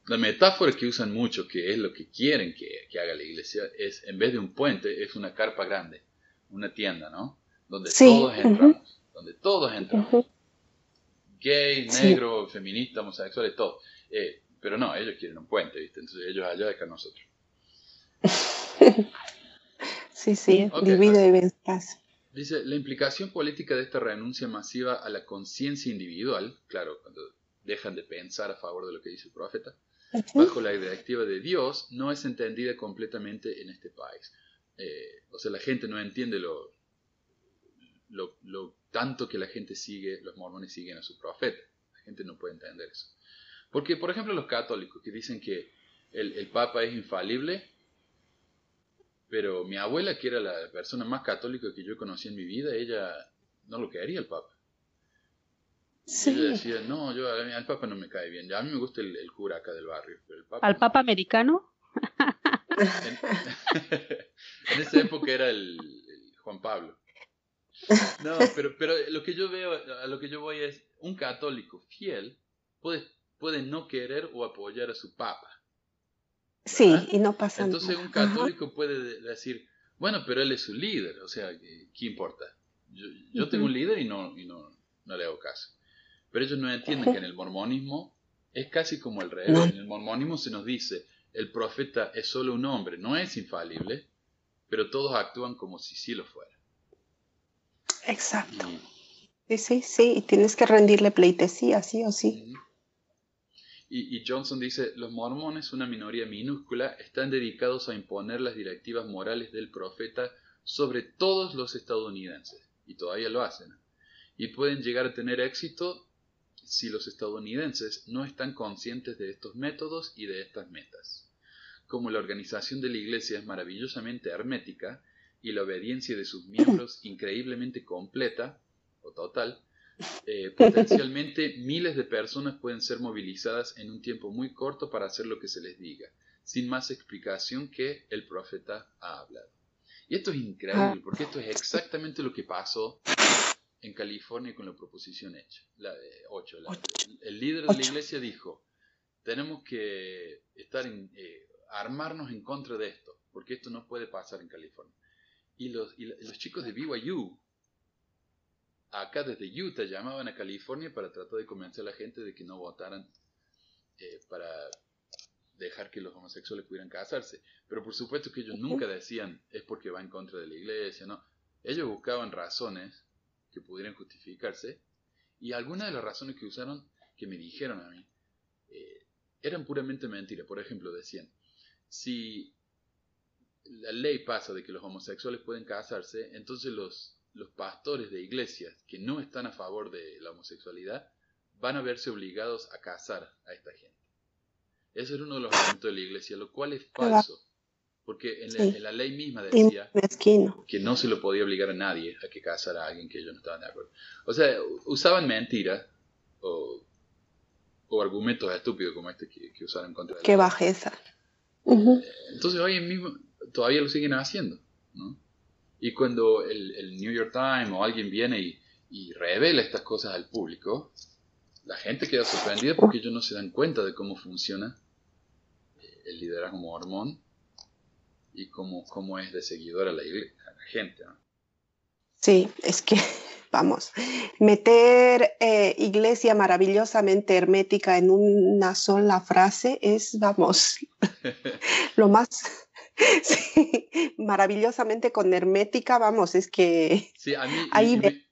La metáfora que usan mucho, que es lo que quieren que, haga la iglesia, es en vez de un puente, es una carpa grande, una tienda, ¿no? Donde todos entramos, donde todos entramos. Gay, negro, feminista, homosexuales, todo. Eh, pero no, ellos quieren un puente, ¿viste? Entonces ellos allá dejan nosotros. sí, sí, divide y ventas. Dice, la implicación política de esta renuncia masiva a la conciencia individual, claro, cuando dejan de pensar a favor de lo que dice el profeta, bajo la directiva de Dios no es entendida completamente en este país. Eh, o sea, la gente no entiende lo, lo, tanto que la gente sigue, los mormones siguen a su profeta. La gente no puede entender eso. Porque, por ejemplo, los católicos que dicen que el, el Papa es infalible, pero mi abuela, que era la persona más católica que yo conocí en mi vida, ella no lo quería el Papa. Sí. decía, no, yo al Papa no me cae bien. Ya a mí me gusta el, cura acá del barrio. Pero el ¿Al Papa americano? En, esa época era el, Juan Pablo. No, pero, pero lo que yo veo, a lo que yo voy es, un católico fiel puede, puede no querer o apoyar a su papa. Sí, y no pasa nada. Entonces un católico puede decir, bueno, pero él es su líder, o sea, ¿qué importa? Yo, yo tengo un líder y no, y no, no le hago caso. Pero ellos no entienden que en el mormonismo es casi como el rey. En el mormonismo se nos dice, el profeta es solo un hombre, no es infalible, pero todos actúan como si sí lo fuera. Exacto. sí, sí, sí, y tienes que rendirle pleitesía, sí o sí. Y, y, Johnson dice, los mormones, una minoría minúscula, están dedicados a imponer las directivas morales del profeta sobre todos los estadounidenses, y todavía lo hacen. Y pueden llegar a tener éxito si los estadounidenses no están conscientes de estos métodos y de estas metas. Como la organización de la Iglesia es maravillosamente hermética y la obediencia de sus miembros increíblemente completa o total, eh, potencialmente miles de personas pueden ser movilizadas en un tiempo muy corto para hacer lo que se les diga, sin más explicación que el profeta ha hablado. Y esto es increíble, porque esto es exactamente lo que pasó en California con la proposición hecha, la, 8. el líder de la iglesia dijo, tenemos que estar en, eh, armarnos en contra de esto, porque esto no puede pasar en California. Y los, los chicos de BYU, acá desde Utah, llamaban a California para tratar de convencer a la gente de que no votaran eh, para, dejar que los homosexuales pudieran casarse. Pero por supuesto que ellos nunca decían es porque va en contra de la iglesia, ¿no? Ellos buscaban razones que pudieran justificarse y algunas de las razones que usaron, que me dijeron a mí, eh, eran puramente mentiras. Por ejemplo, decían, si la ley pasa de que los homosexuales pueden casarse, entonces los, los pastores de iglesias que no están a favor de la homosexualidad van a verse obligados a casar a esta gente. Ese era uno de los argumentos de la iglesia, lo cual es falso. Porque en la, ley misma decía que no se lo podía obligar a nadie a que casara a alguien que ellos no estaban de acuerdo. O sea, usaban mentiras o, argumentos estúpidos como este que, usaron contra Qué bajeza. Entonces hoy mismo todavía lo siguen haciendo. ¿no? Y cuando el, New York Times o alguien viene y, y revela estas cosas al público, la gente queda sorprendida porque ellos no se dan cuenta de cómo funciona eh, el liderazgo mormón y cómo, cómo es de seguidor a la, gente. Sí, es que, vamos, meter eh, iglesia maravillosamente hermética en una sola frase es, vamos, lo más sí, maravillosamente con hermética, vamos, es que sí, a mí, hay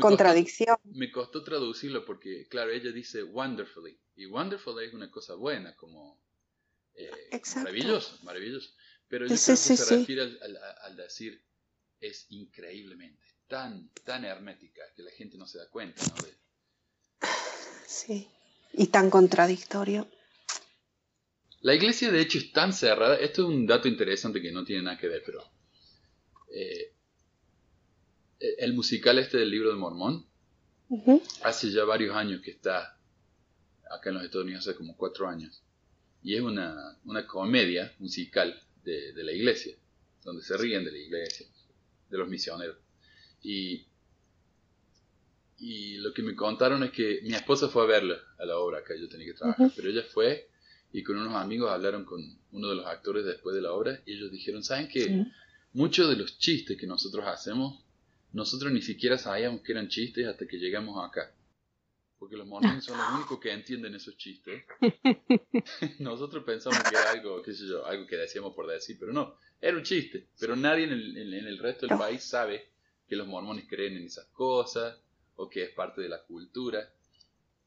contradicción. me costó traducirlo porque, claro, ella dice wonderfully, y wonderfully es una cosa buena, como eh, maravilloso, maravilloso. Pero yo creo que se refiere al, decir es increíblemente, tan, tan hermética que la gente no se da cuenta, ¿no? Sí, y tan contradictorio. La iglesia de hecho es tan cerrada, esto es un dato interesante que no tiene nada que ver, pero eh, el musical este del libro de Mormón, hace ya varios años que está acá en los Estados Unidos, hace como cuatro años, y es una, una comedia musical de, de, la iglesia, donde se ríen de la iglesia, de los misioneros. Y, y lo que me contaron es que mi esposa fue a verla a la obra que yo tenía que trabajar, pero ella fue y con unos amigos hablaron con uno de los actores después de la obra y ellos dijeron, ¿saben qué? Muchos de los chistes que nosotros hacemos, nosotros ni siquiera sabíamos que eran chistes hasta que llegamos acá. Porque los mormones son los únicos que entienden esos chistes. nosotros pensamos que era algo, qué sé yo, algo que decíamos por decir, pero no, era un chiste. Pero nadie en el, en, el resto del país sabe que los mormones creen en esas cosas o que es parte de la cultura.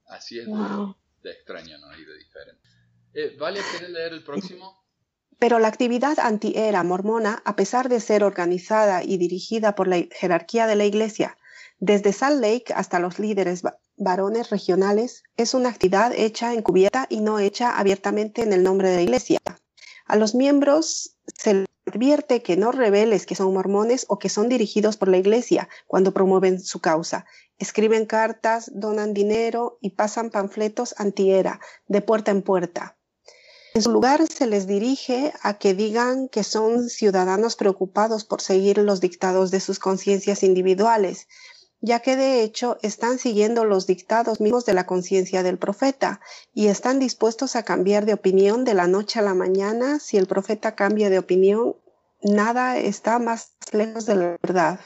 Así es de, extraño, ¿no? Y de diferente. Eh, ¿Vale querer leer el próximo? Pero la actividad anti-era mormona, a pesar de ser organizada y dirigida por la jerarquía de la Iglesia, desde Salt Lake hasta los líderes varones regionales, es una actividad hecha encubierta y no hecha abiertamente en el nombre de la Iglesia. A los miembros se les advierte que no reveles que son mormones o que son dirigidos por la Iglesia cuando promueven su causa. Escriben cartas, donan dinero y pasan panfletos anti-era de puerta en puerta. En su lugar se les dirige a que digan que son ciudadanos preocupados por seguir los dictados de sus conciencias individuales, ya que de hecho están siguiendo los dictados mismos de la conciencia del profeta y están dispuestos a cambiar de opinión de la noche a la mañana. Si el profeta cambia de opinión, nada está más lejos de la verdad.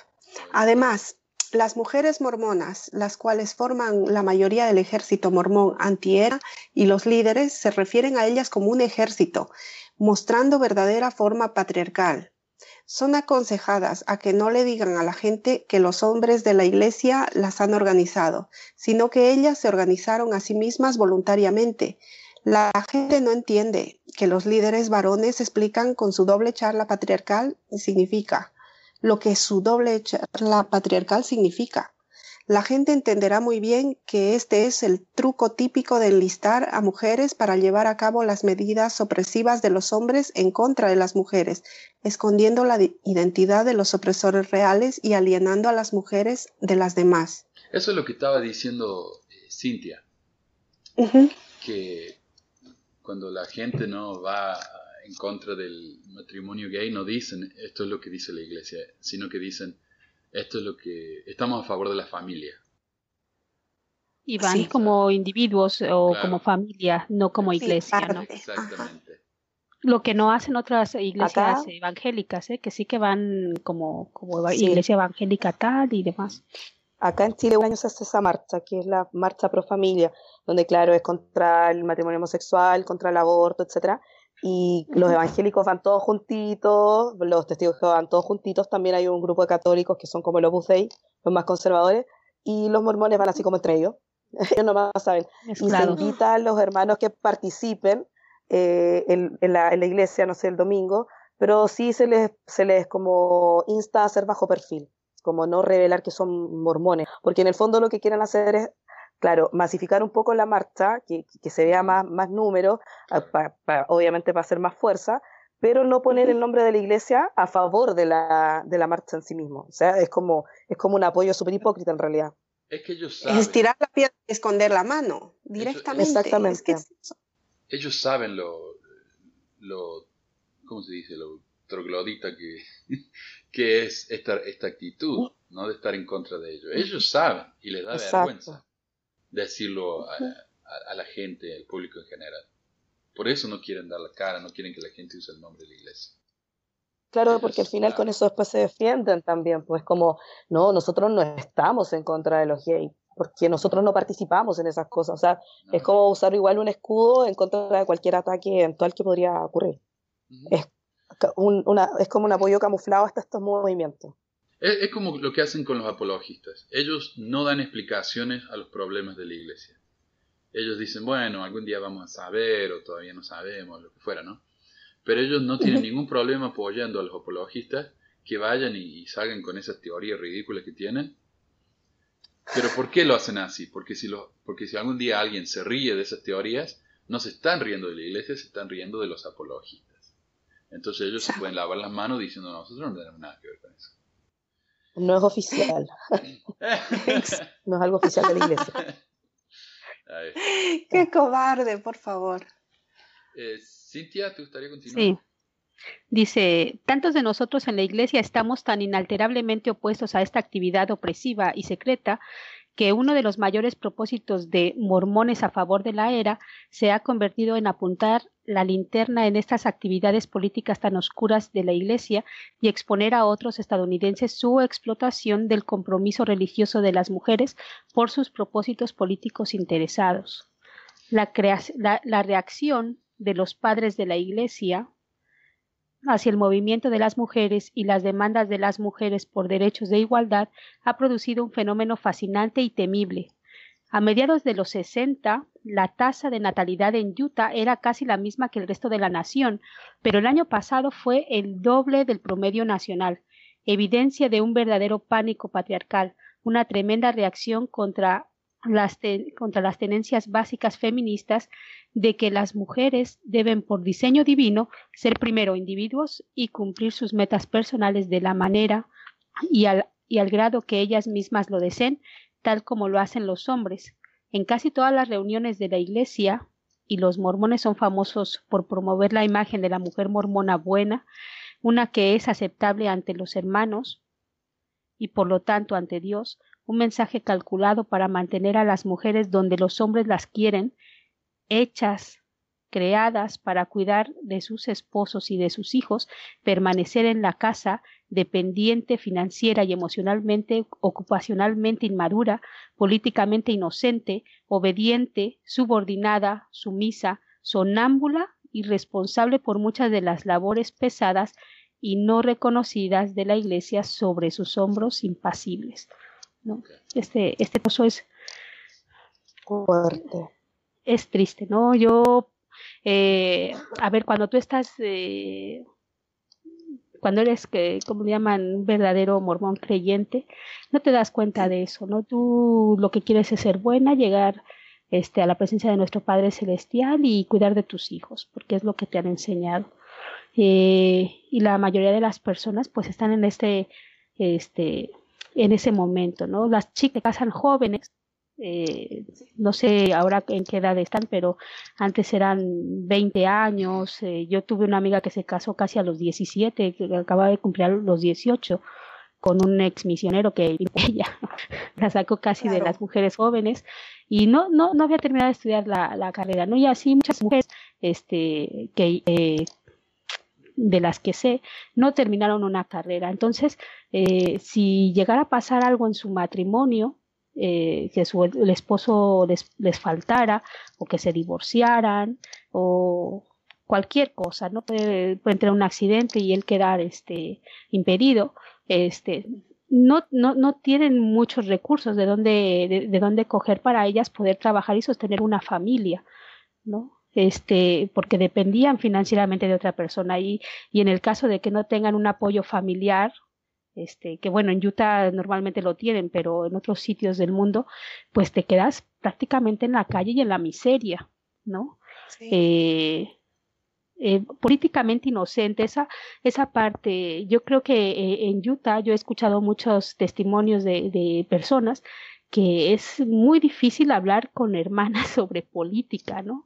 Además, las mujeres mormonas, las cuales forman la mayoría del ejército mormón antiera, y los líderes se refieren a ellas como un ejército, mostrando verdadera forma patriarcal. Son aconsejadas a que no le digan a la gente que los hombres de la iglesia las han organizado, sino que ellas se organizaron a sí mismas voluntariamente. La gente no entiende que los líderes varones explican con su doble charla patriarcal significa lo que su doble charla patriarcal significa. La gente entenderá muy bien que este es el truco típico de enlistar a mujeres para llevar a cabo las medidas opresivas de los hombres en contra de las mujeres, escondiendo la identidad de los opresores reales y alienando a las mujeres de las demás. Eso es lo que estaba diciendo eh, Cintia, que cuando la gente no va en contra del matrimonio gay no dicen esto es lo que dice la iglesia, sino que dicen esto es lo que estamos a favor de la familia. Y van como individuos o como familia, no como iglesia, ¿no? Exactamente. Lo que no hacen otras iglesias evangélicas, ¿eh? que sí que van como, como iglesia evangélica tal y demás. acá en Chile un año se hace esa marcha, que es la marcha pro familia, donde claro, es contra el matrimonio homosexual, contra el aborto, etcétera. Y los evangélicos van todos juntitos, los testigos van todos juntitos, también hay un grupo de católicos que son como los Dei, los más conservadores, y los mormones van así como entre ellos. ellos nomás saben. Y se invita a los hermanos que participen eh, en, la, en, la, iglesia, no sé, el domingo, pero sí se les, se les como insta a ser bajo perfil, como no revelar que son mormones, porque en el fondo lo que quieren hacer es, claro, masificar un poco la marcha, que, que se vea más, más número, obviamente para hacer más fuerza, pero no poner el nombre de la iglesia a favor de la, de la marcha en sí mismo. O sea, es como, es como un apoyo súper hipócrita en realidad. Es que ellos saben. Es tirar la piedra y esconder la mano directamente. Exactamente. ellos saben lo, lo, ¿cómo se dice? Lo troglodita que, que es esta, esta actitud, ¿no? De estar en contra de ellos. Ellos saben y les da vergüenza decirlo a, a, la gente, al público en general. Por eso no quieren dar la cara, no quieren que la gente use el nombre de la iglesia. Claro, porque al final con eso después se defienden también, pues como, no, nosotros no estamos en contra de los gays, porque nosotros no participamos en esas cosas. O sea, es como usar igual un escudo en contra de cualquier ataque eventual que podría ocurrir. es, un, una, es como un apoyo camuflado hasta estos movimientos. Es, es, como lo que hacen con los apologistas. Ellos no dan explicaciones a los problemas de la iglesia. Ellos dicen, bueno, algún día vamos a saber o todavía no sabemos, lo que fuera, ¿no? Pero ellos no tienen ningún problema apoyando a los apologistas que vayan y, salgan con esas teorías ridículas que tienen. Pero ¿por qué lo hacen así? Porque si, lo, porque si algún día alguien se ríe de esas teorías, no se están riendo de la iglesia, se están riendo de los apologistas. Entonces ellos se pueden lavar las manos diciendo nosotros no tenemos nada que ver con eso. No es oficial. no es algo oficial de la iglesia. Qué cobarde, por favor. Cintia, ¿te gustaría continuar? Sí. Dice, tantos de nosotros en la Iglesia estamos tan inalterablemente opuestos a esta actividad opresiva y secreta que uno de los mayores propósitos de mormones a favor de la era se ha convertido en apuntar la linterna en estas actividades políticas tan oscuras de la Iglesia y exponer a otros estadounidenses su explotación del compromiso religioso de las mujeres por sus propósitos políticos interesados. La, la, reacción de los padres de la Iglesia hacia el movimiento de las mujeres y las demandas de las mujeres por derechos de igualdad ha producido un fenómeno fascinante y temible. A mediados de los 60, la tasa de natalidad en Utah era casi la misma que el resto de la nación, pero el año pasado fue el doble del promedio nacional, evidencia de un verdadero pánico patriarcal, una tremenda reacción contra las, contra las tenencias básicas feministas de que las mujeres deben por diseño divino ser primero individuos y cumplir sus metas personales de la manera y al, y al grado que ellas mismas lo deseen, tal como lo hacen los hombres. En casi todas las reuniones de la Iglesia, y los mormones son famosos por promover la imagen de la mujer mormona buena, una que es aceptable ante los hermanos y por lo tanto ante Dios, un mensaje calculado para mantener a las mujeres donde los hombres las quieren, hechas, creadas para cuidar de sus esposos y de sus hijos, permanecer en la casa dependiente financiera y emocionalmente, ocupacionalmente inmadura, políticamente inocente, obediente, subordinada, sumisa, sonámbula y responsable por muchas de las labores pesadas y no reconocidas de la Iglesia sobre sus hombros impasibles. Este, este pozo es fuerte. Es triste, ¿no? Yo, eh, a ver, cuando tú estás, eh, cuando eres, que, como le llaman, un verdadero mormón creyente, no te das cuenta de eso, ¿no? Tú lo que quieres es ser buena, llegar este, a la presencia de nuestro Padre Celestial y cuidar de tus hijos, porque es lo que te han enseñado. Eh, y la mayoría de las personas pues están en este, este, en ese momento, ¿no? Las chicas casan jóvenes, eh, no sé ahora en qué edad están, pero antes eran 20 años. Eh, yo tuve una amiga que se casó casi a los 17, que acaba de cumplir los 18 con un ex misionero que ella la sacó casi de las mujeres jóvenes y no no no había terminado de estudiar la, la carrera no y así muchas mujeres este que eh, de las que sé, no terminaron una carrera. Entonces, eh, si llegara a pasar algo en su matrimonio, eh, que su, el esposo les, les, faltara o que se divorciaran o cualquier cosa, ¿no? Puede, puede un accidente y él quedar este, impedido, este, no, no, no tienen muchos recursos de dónde, de, de dónde coger para ellas poder trabajar y sostener una familia, ¿no? Este, porque dependían financieramente de otra persona y, y en el caso de que no tengan un apoyo familiar, este, que bueno, en Utah normalmente lo tienen, pero en otros sitios del mundo, pues te quedas prácticamente en la calle y en la miseria, ¿no? Sí. Eh, eh, políticamente inocente, esa, esa parte, yo creo que eh, en Utah yo he escuchado muchos testimonios de, de personas que es muy difícil hablar con hermanas sobre política, ¿no?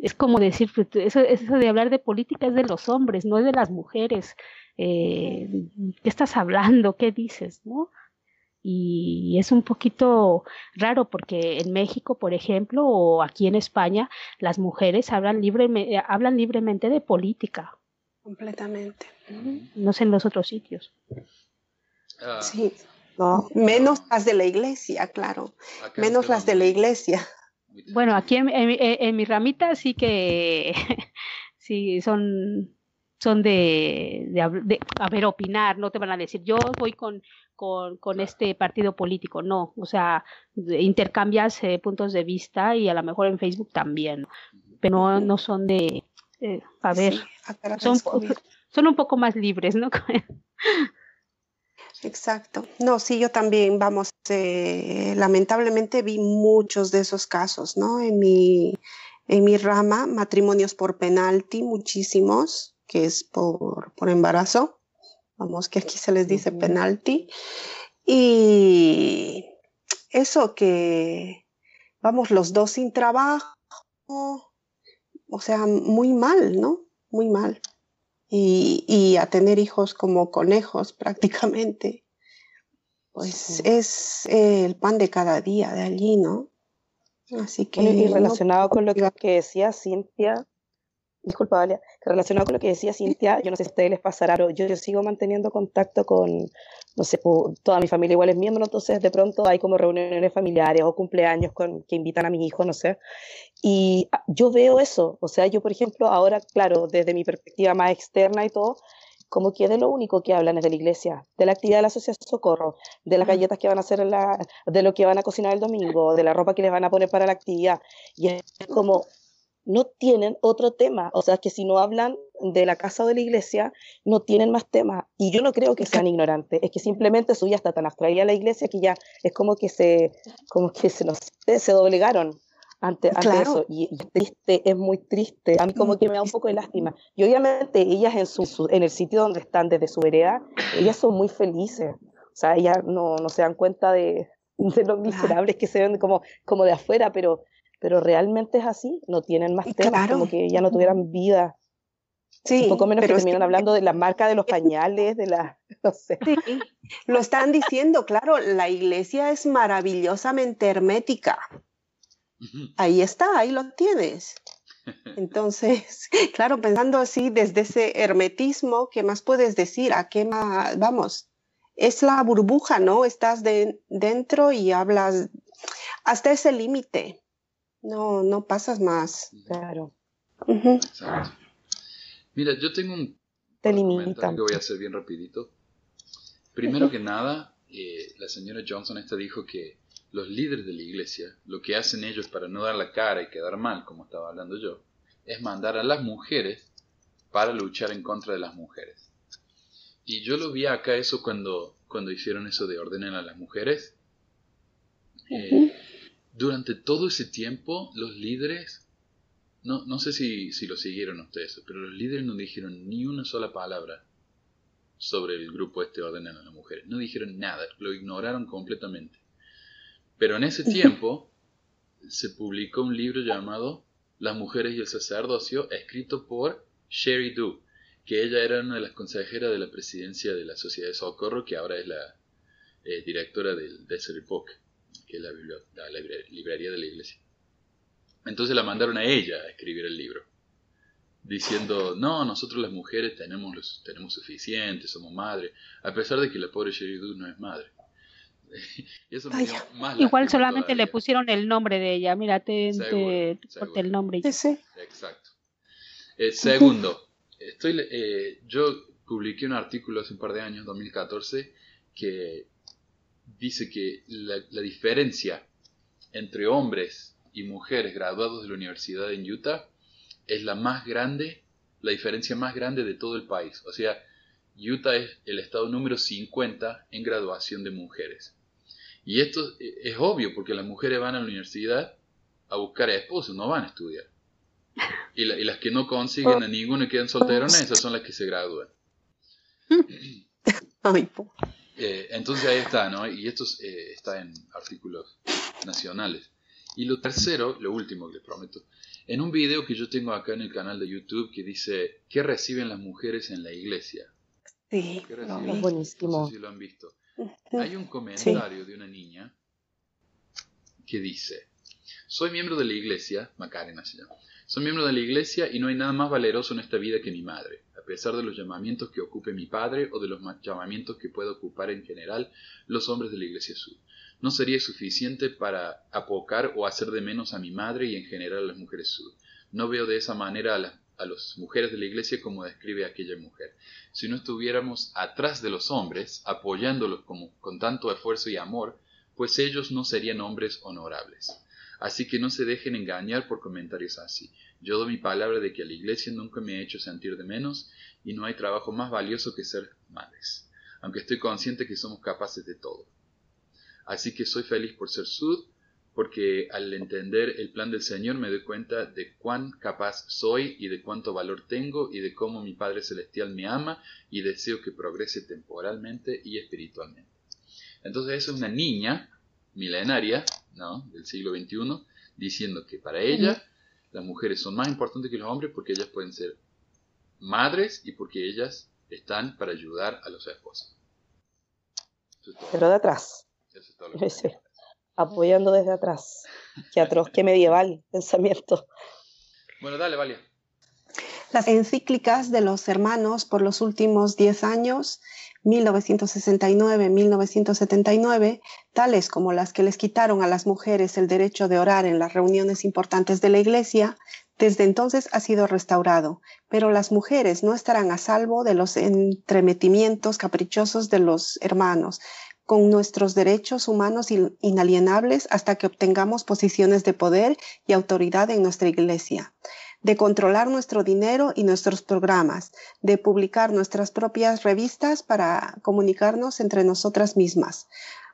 Es como decir, pues, eso, eso de hablar de política es de los hombres, no es de las mujeres. Eh, ¿Qué estás hablando? ¿Qué dices? ¿No? Y es un poquito raro porque en México, por ejemplo, o aquí en España, las mujeres hablan, libre, hablan libremente de política. Completamente. No sé en los otros sitios. Uh, sí, no, menos las de la iglesia, claro. Menos las de la iglesia. Bueno, aquí en, en, en, mi ramita sí que sí son son de, de, de, a ver, opinar, no te van a decir, yo voy con, con, con este partido político, no, o sea, intercambias eh, puntos de vista y a lo mejor en Facebook también, pero no, no son de, eh, a ver, sí, son, son un poco más libres, ¿no? Exacto. No, sí, yo también, vamos, eh, lamentablemente vi muchos de esos casos, ¿no? En mi, en mi rama, matrimonios por penalti, muchísimos, que es por, por embarazo. Vamos, que aquí se les dice penalti. Y eso que, vamos, los dos sin trabajo, o sea, muy mal, ¿no? Muy mal y, y a tener hijos como conejos prácticamente, pues sí. es eh, el pan de cada día de allí, ¿no? Así que... y relacionado no, con lo que, que decía Cintia, disculpa, Dalia, relacionado con lo que decía Cintia, yo no sé si a ustedes les pasará, pero yo, yo sigo manteniendo contacto con, no sé, toda mi familia igual es miembro, entonces de pronto hay como reuniones familiares o cumpleaños con, que invitan a mis hijos, no sé. Y yo veo eso, o sea, yo por ejemplo, ahora, claro, desde mi perspectiva más externa y todo, como que de lo único que hablan es de la iglesia, de la actividad de la Asociación Socorro, de las galletas que van a hacer, la, de lo que van a cocinar el domingo, de la ropa que les van a poner para la actividad. Y es como, no tienen otro tema. O sea, que si no hablan de la casa o de la iglesia, no tienen más temas. Y yo no creo que sean ignorantes, es que simplemente su vida está tan abstraída a la iglesia que ya es como que se, como que se, no sé, se doblegaron ante, ante claro. eso. Y, y, triste, es muy triste. A mí como que me da un poco de lástima. Y obviamente ellas en, su, su, en el sitio donde están desde su vereda, ellas son muy felices. O sea, ellas no, no se dan cuenta de, de lo miserables que se ven como, como de afuera, pero pero realmente es así, no tienen más temas, claro. como que ya no tuvieran vida. Sí, un poco menos que terminan es que... hablando de la marca de los pañales, de la, no sé. Sí, lo están diciendo, claro, la iglesia es maravillosamente hermética. Ahí está, ahí lo tienes. Entonces, claro, pensando así desde ese hermetismo, ¿qué más puedes decir? ¿A qué más? Vamos, es la burbuja, ¿no? Estás de, dentro y hablas hasta ese límite. No, no pasas más, claro. Uh -huh. Mira, yo tengo un Te limitan. que voy a hacer bien rapidito. Primero uh -huh. que nada, eh, la señora Johnson esta dijo que los líderes de la iglesia, lo que hacen ellos para no dar la cara y quedar mal, como estaba hablando yo, es mandar a las mujeres para luchar en contra de las mujeres. Y yo lo vi acá eso cuando, cuando hicieron eso de ordenar a las mujeres. Eh, uh -huh durante todo ese tiempo los líderes, no, no sé si, si lo siguieron ustedes, pero los líderes no dijeron ni una sola palabra sobre el grupo este orden a las mujeres. No dijeron nada, lo ignoraron completamente. Pero en ese tiempo se publicó un libro llamado Las mujeres y el sacerdocio, escrito por Sherry Du, que ella era una de las consejeras de la presidencia de la Sociedad de Socorro, que ahora es la eh, directora del Desert Book que es la, la, librería de la iglesia. Entonces la mandaron a ella a escribir el libro. diciendo, no, nosotros las mujeres tenemos, los, tenemos suficiente, somos madres, a pesar de que la pobre Sherry no es madre. eso más Igual solamente le pusieron el nombre de ella, mira, te, el nombre. Exacto. Eh, segundo, estoy, eh, yo publiqué un artículo hace un par de años, 2014, que dice que la, la diferencia entre hombres y mujeres graduados de la universidad en Utah es la más grande, la diferencia más grande de todo el país. O sea, Utah es el estado número 50 en graduación de mujeres. Y esto es obvio porque las mujeres van a la universidad a buscar a esposos, no van a estudiar. Y, las que no consiguen a ninguno y quedan solteronas, esas son las que se gradúan. Eh, entonces ahí está, ¿no? Y esto eh, está en artículos nacionales. Y lo tercero, lo último que les prometo, en un video que yo tengo acá en el canal de YouTube que dice, ¿qué reciben las mujeres en la iglesia? Sí, es buenísimo. No sé si lo han visto. Hay un comentario de una niña que dice, soy miembro de la iglesia, Macarena se llama, soy miembro de la iglesia y no hay nada más valeroso en esta vida que mi madre, pesar de los llamamientos que ocupe mi padre o de los llamamientos que pueda ocupar en general los hombres de la iglesia sud. No sería suficiente para apocar o hacer de menos a mi madre y en general a las mujeres sud. No veo de esa manera a las a mujeres de la iglesia como describe aquella mujer. Si no estuviéramos atrás de los hombres, apoyándolos con tanto esfuerzo y amor, pues ellos no serían hombres honorables. Así que no se dejen engañar por comentarios así. Yo doy mi palabra de que a la iglesia nunca me ha hecho sentir de menos y no hay trabajo más valioso que ser madres, aunque estoy consciente que somos capaces de todo. Así que soy feliz por ser sud, porque al entender el plan del Señor me doy cuenta de cuán capaz soy y de cuánto valor tengo y de cómo mi Padre Celestial me ama y deseo que progrese temporalmente y espiritualmente. Entonces eso es una niña milenaria ¿no? del siglo XXI diciendo que para ella las mujeres son más importantes que los hombres porque ellas pueden ser madres y porque ellas están para ayudar a los esposos. Pero de atrás. Eso es todo lo que apoyando desde atrás. Qué atroz, qué medieval pensamiento. Bueno, dale, Valia. Las encíclicas de los hermanos por los últimos 10 años, 1969-1979, tales como las que les quitaron a las mujeres el derecho de orar en las reuniones importantes de la Iglesia, desde entonces ha sido restaurado, pero las mujeres no estarán a salvo de los entremetimientos caprichosos de los hermanos, con nuestros derechos humanos inalienables hasta que obtengamos posiciones de poder y autoridad en nuestra iglesia, de controlar nuestro dinero y nuestros programas, de publicar nuestras propias revistas para comunicarnos entre nosotras mismas.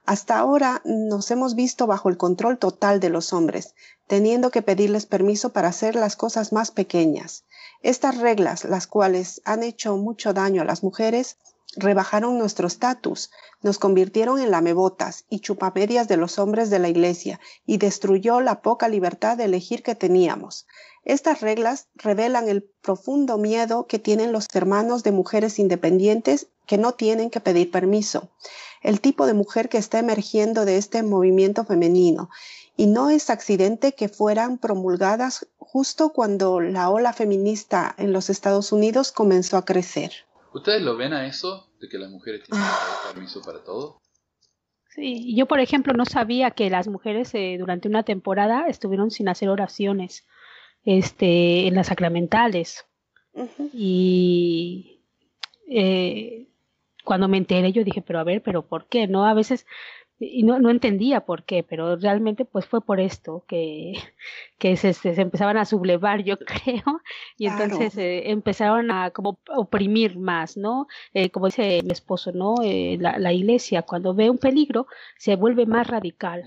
Hasta ahora nos hemos visto bajo el control total de los hombres, teniendo que pedirles permiso para hacer las cosas más pequeñas. Estas reglas, las cuales han hecho mucho daño a las mujeres, rebajaron nuestro estatus, nos convirtieron en lamebotas y chupamedias de los hombres de la iglesia y destruyó la poca libertad de elegir que teníamos. Estas reglas revelan el profundo miedo que tienen los hermanos de mujeres independientes que no tienen que pedir permiso, el tipo de mujer que está emergiendo de este movimiento femenino. Y no es accidente que fueran promulgadas justo cuando la ola feminista en los Estados Unidos comenzó a crecer. ¿Ustedes lo ven a eso? De que las mujeres tienen permiso para todo. Sí, yo por ejemplo no sabía que las mujeres eh, durante una temporada estuvieron sin hacer oraciones este, en las sacramentales. Y eh, cuando me enteré yo dije, pero a ver, pero ¿por qué? No, a veces y no, no entendía por qué, pero realmente pues fue por esto que, que se, se empezaban a sublevar, yo creo, y entonces eh, empezaron a como oprimir más, ¿no? Eh, como dice mi esposo, ¿no? Eh, la, la, iglesia cuando ve un peligro se vuelve más radical.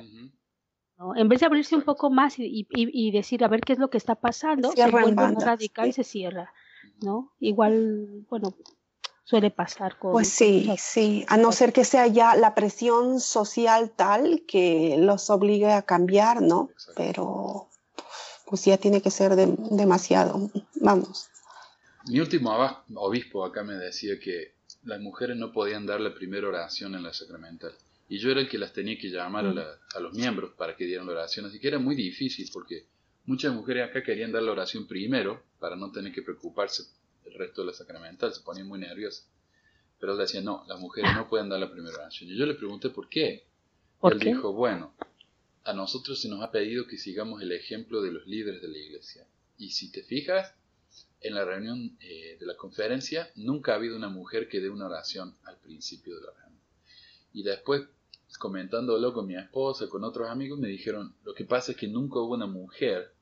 ¿no? En vez de abrirse un poco más y, y, y, decir a ver qué es lo que está pasando, se vuelve más radical y se cierra, ¿no? Igual, bueno, suele pasar con... Pues sí, sí, a no ser que sea ya la presión social tal que los obligue a cambiar, ¿no? Pero pues ya tiene que ser demasiado, vamos. Mi último obispo acá me decía que las mujeres no podían dar la primera oración en la sacramental. Y yo era el que las tenía que llamar a, mm. a los miembros para que dieran la oración. Así que era muy difícil porque Muchas mujeres acá querían dar la oración primero para no tener que preocuparse el resto de la sacramental, se ponían muy nerviosas. Pero él decía, no, las mujeres no pueden dar la primera oración. Y yo le pregunté por qué. ¿Por él qué? dijo, bueno, a nosotros se nos ha pedido que sigamos el ejemplo de los líderes de la iglesia. Y si te fijas, en la reunión eh, de la conferencia nunca ha habido una mujer que dé una oración al principio de la reunión. Y después, comentándolo con mi esposa, con otros amigos, me dijeron, lo que pasa es que nunca hubo una mujer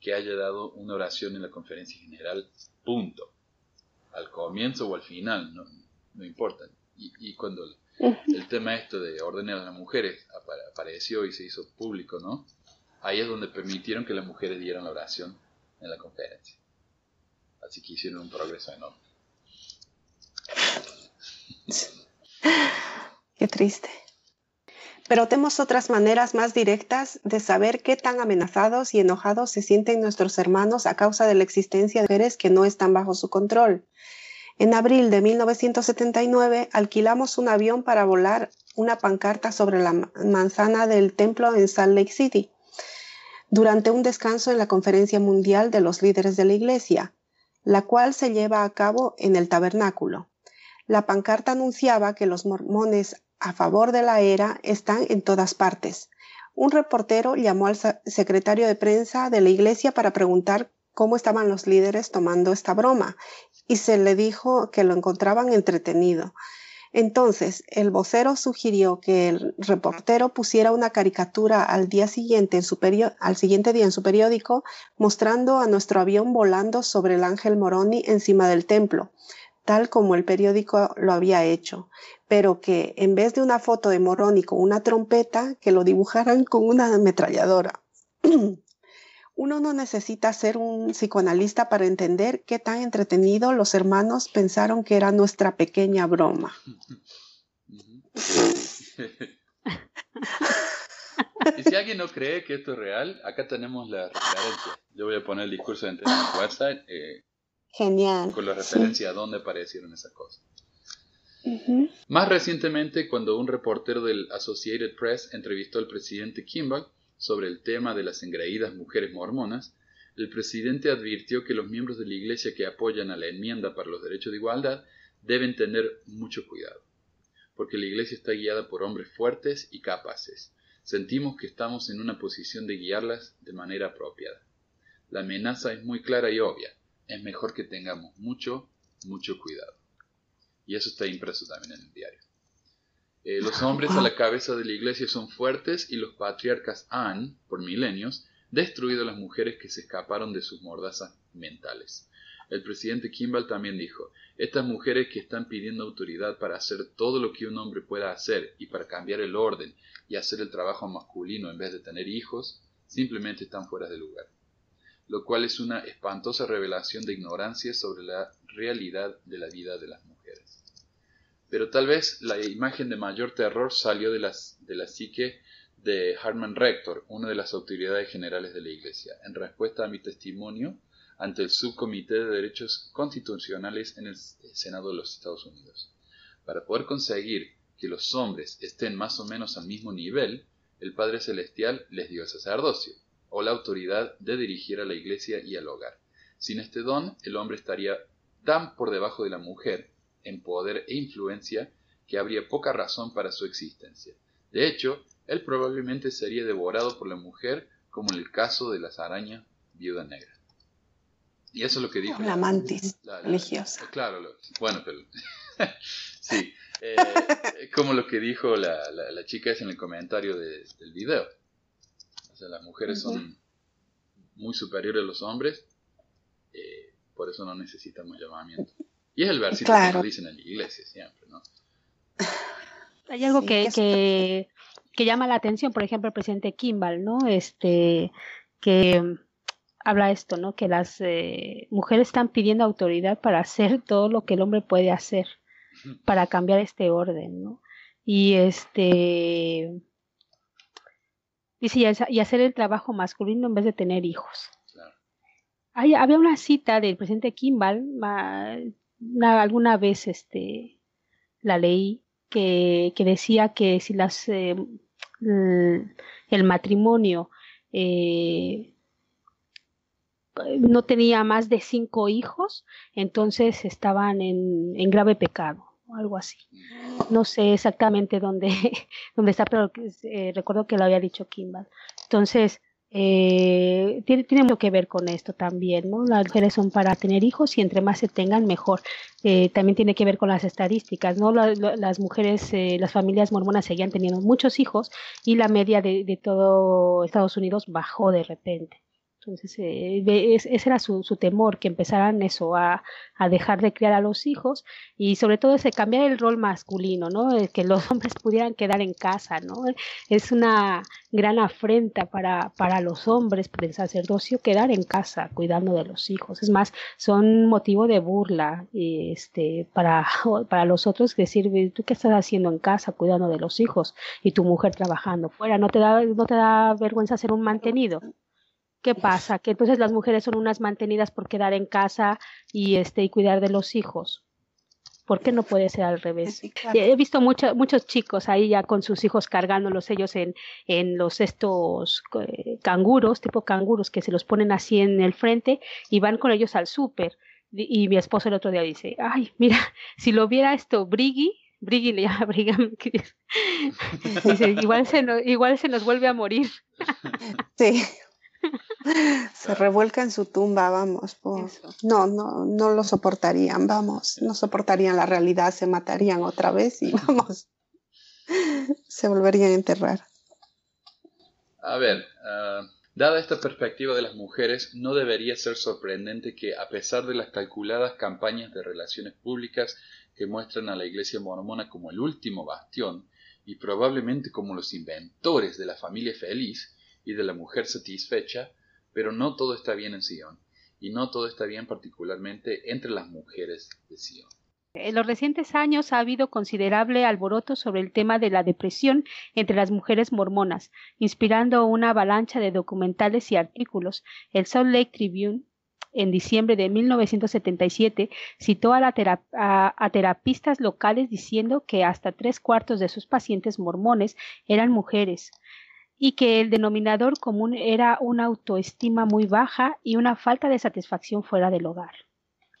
que haya dado una oración en la conferencia general, punto. Al comienzo o al final, no, no importa. Y, y cuando el, el tema esto de ordenar a las mujeres apa- apareció y se hizo público, ¿no? Ahí es donde permitieron que las mujeres dieran la oración en la conferencia. Así que hicieron un progreso enorme. Qué triste. Pero tenemos otras maneras más directas de saber qué tan amenazados y enojados se sienten nuestros hermanos a causa de la existencia de mujeres que no están bajo su control. En abril de 1979 alquilamos un avión para volar una pancarta sobre la ma- manzana del templo en Salt Lake City durante un descanso en la Conferencia Mundial de los Líderes de la Iglesia, la cual se lleva a cabo en el tabernáculo. La pancarta anunciaba que los mormones a favor de la era están en todas partes. Un reportero llamó al secretario de prensa de la iglesia para preguntar cómo estaban los líderes tomando esta broma y se le dijo que lo encontraban entretenido. Entonces, el vocero sugirió que el reportero pusiera una caricatura al día siguiente en su al siguiente día en su periódico mostrando a nuestro avión volando sobre el ángel Moroni encima del templo, tal como el periódico lo había hecho, pero que en vez de una foto de Moroni con una trompeta, que lo dibujaran con una ametralladora. Uno no necesita ser un psicoanalista para entender qué tan entretenido los hermanos pensaron que era nuestra pequeña broma. Y si alguien no cree que esto es real, acá tenemos la referencia. Yo voy a poner el discurso en el eh, Genial. con la referencia a dónde aparecieron esas cosas. Más recientemente, cuando un reportero del Associated Press entrevistó al presidente Kimball sobre el tema de las engreídas mujeres mormonas, el presidente advirtió que los miembros de la iglesia que apoyan a la enmienda para los derechos de igualdad deben tener mucho cuidado, porque la iglesia está guiada por hombres fuertes y capaces. Sentimos que estamos en una posición de guiarlas de manera apropiada. La amenaza es muy clara y obvia. Es mejor que tengamos mucho, mucho cuidado. Y eso está impreso también en el diario. Eh, los hombres a la cabeza de la iglesia son fuertes y los patriarcas han, por milenios, destruido a las mujeres que se escaparon de sus mordazas mentales. El presidente Kimball también dijo, estas mujeres que están pidiendo autoridad para hacer todo lo que un hombre pueda hacer y para cambiar el orden y hacer el trabajo masculino en vez de tener hijos, simplemente están fuera de lugar. Lo cual es una espantosa revelación de ignorancia sobre la realidad de la vida de las mujeres. Pero tal vez la imagen de mayor terror salió de, la psique de Harman Rector, una de las autoridades generales de la Iglesia, en respuesta a mi testimonio ante el Subcomité de Derechos Constitucionales en el Senado de los Estados Unidos. Para poder conseguir que los hombres estén más o menos al mismo nivel, el Padre Celestial les dio el sacerdocio, o la autoridad de dirigir a la Iglesia y al hogar. Sin este don, el hombre estaría tan por debajo de la mujer en poder e influencia que habría poca razón para su existencia. De hecho, él probablemente sería devorado por la mujer como en el caso de las arañas viuda negra. Y eso es lo que dijo La mantis la- la- religiosa. Claro, lo- bueno, pero sí, eh, como lo que dijo la, chica es en el comentario de- del video. Sea, las mujeres son muy superiores a los hombres, eh, por eso no necesitamos llamamiento. Y es el versículo que Claro. nos dicen en la iglesia siempre, ¿no? Hay algo Sí, que, que- que, que llama la atención, por ejemplo, el presidente Kimball, ¿no? Este, que habla esto, ¿no? Que las eh, mujeres están pidiendo autoridad para hacer todo lo que el hombre puede hacer, para cambiar este orden, ¿no? Y este, dice, y hace- y hacer el trabajo masculino en vez de tener hijos. Claro. Hay- había una cita del presidente Kimball, una- alguna vez este, la leí, que, que decía que si las, eh, el matrimonio eh, no tenía más de cinco hijos, entonces estaban en, en grave pecado o algo así. No sé exactamente dónde, dónde está, pero eh, recuerdo que lo había dicho Kimball. Entonces, eh, tiene, tiene, mucho que ver con esto también, ¿no? Las mujeres son para tener hijos y entre más se tengan, mejor. Eh, también tiene que ver con las estadísticas, ¿no? La, la, las mujeres, eh, las familias mormonas seguían teniendo muchos hijos y la media de, de todo Estados Unidos bajó de repente. Entonces, eh, ese era su, su, temor, que empezaran eso, a, a, dejar de criar a los hijos y sobre todo ese cambiar el rol masculino, ¿no? que los hombres pudieran quedar en casa, ¿no? Es una gran afrenta para, para los hombres del sacerdocio quedar en casa cuidando de los hijos. Es más, son motivo de burla este, para, para los otros decir, ¿tú qué estás haciendo en casa cuidando de los hijos y tu mujer trabajando fuera? ¿No te da, no te da vergüenza ser un mantenido? ¿Qué pasa? Que entonces las mujeres son unas mantenidas por quedar en casa y este y cuidar de los hijos. ¿Por qué no puede ser al revés? Sí, claro. He visto mucho, muchos chicos ahí ya con sus hijos cargándolos ellos en, en los estos eh, canguros, tipo canguros, que se los ponen así en el frente y van con ellos al súper. Y, y mi esposo el otro día dice, ay, mira, si lo viera esto Briggy, Briggy le llama Brigham, dice, igual se, no, igual se nos vuelve a morir. Sí. Se revuelca en su tumba, vamos. Por... No, no, no lo soportarían, vamos. No soportarían la realidad, se matarían otra vez y vamos. se volverían a enterrar. A ver, uh, dada esta perspectiva de las mujeres, no debería ser sorprendente que, a pesar de las calculadas campañas de relaciones públicas que muestran a la Iglesia mormona como el último bastión y probablemente como los inventores de la familia feliz, y de la mujer satisfecha, pero no todo está bien en Sion, y no todo está bien particularmente entre las mujeres de Sion. En los recientes años ha habido considerable alboroto sobre el tema de la depresión entre las mujeres mormonas, inspirando una avalancha de documentales y artículos. El Salt Lake Tribune en diciembre de 1977 citó a, a, a, terapistas locales diciendo que hasta tres cuartos de sus pacientes mormones eran mujeres y que el denominador común era una autoestima muy baja y una falta de satisfacción fuera del hogar.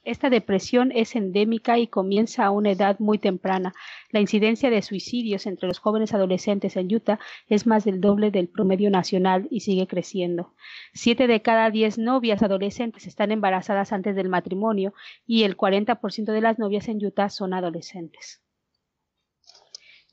Esta depresión es endémica y comienza a una edad muy temprana. La incidencia de suicidios entre los jóvenes adolescentes en Utah es más del doble del promedio nacional y sigue creciendo. Siete de cada diez novias adolescentes están embarazadas antes del matrimonio y el 40% de las novias en Utah son adolescentes.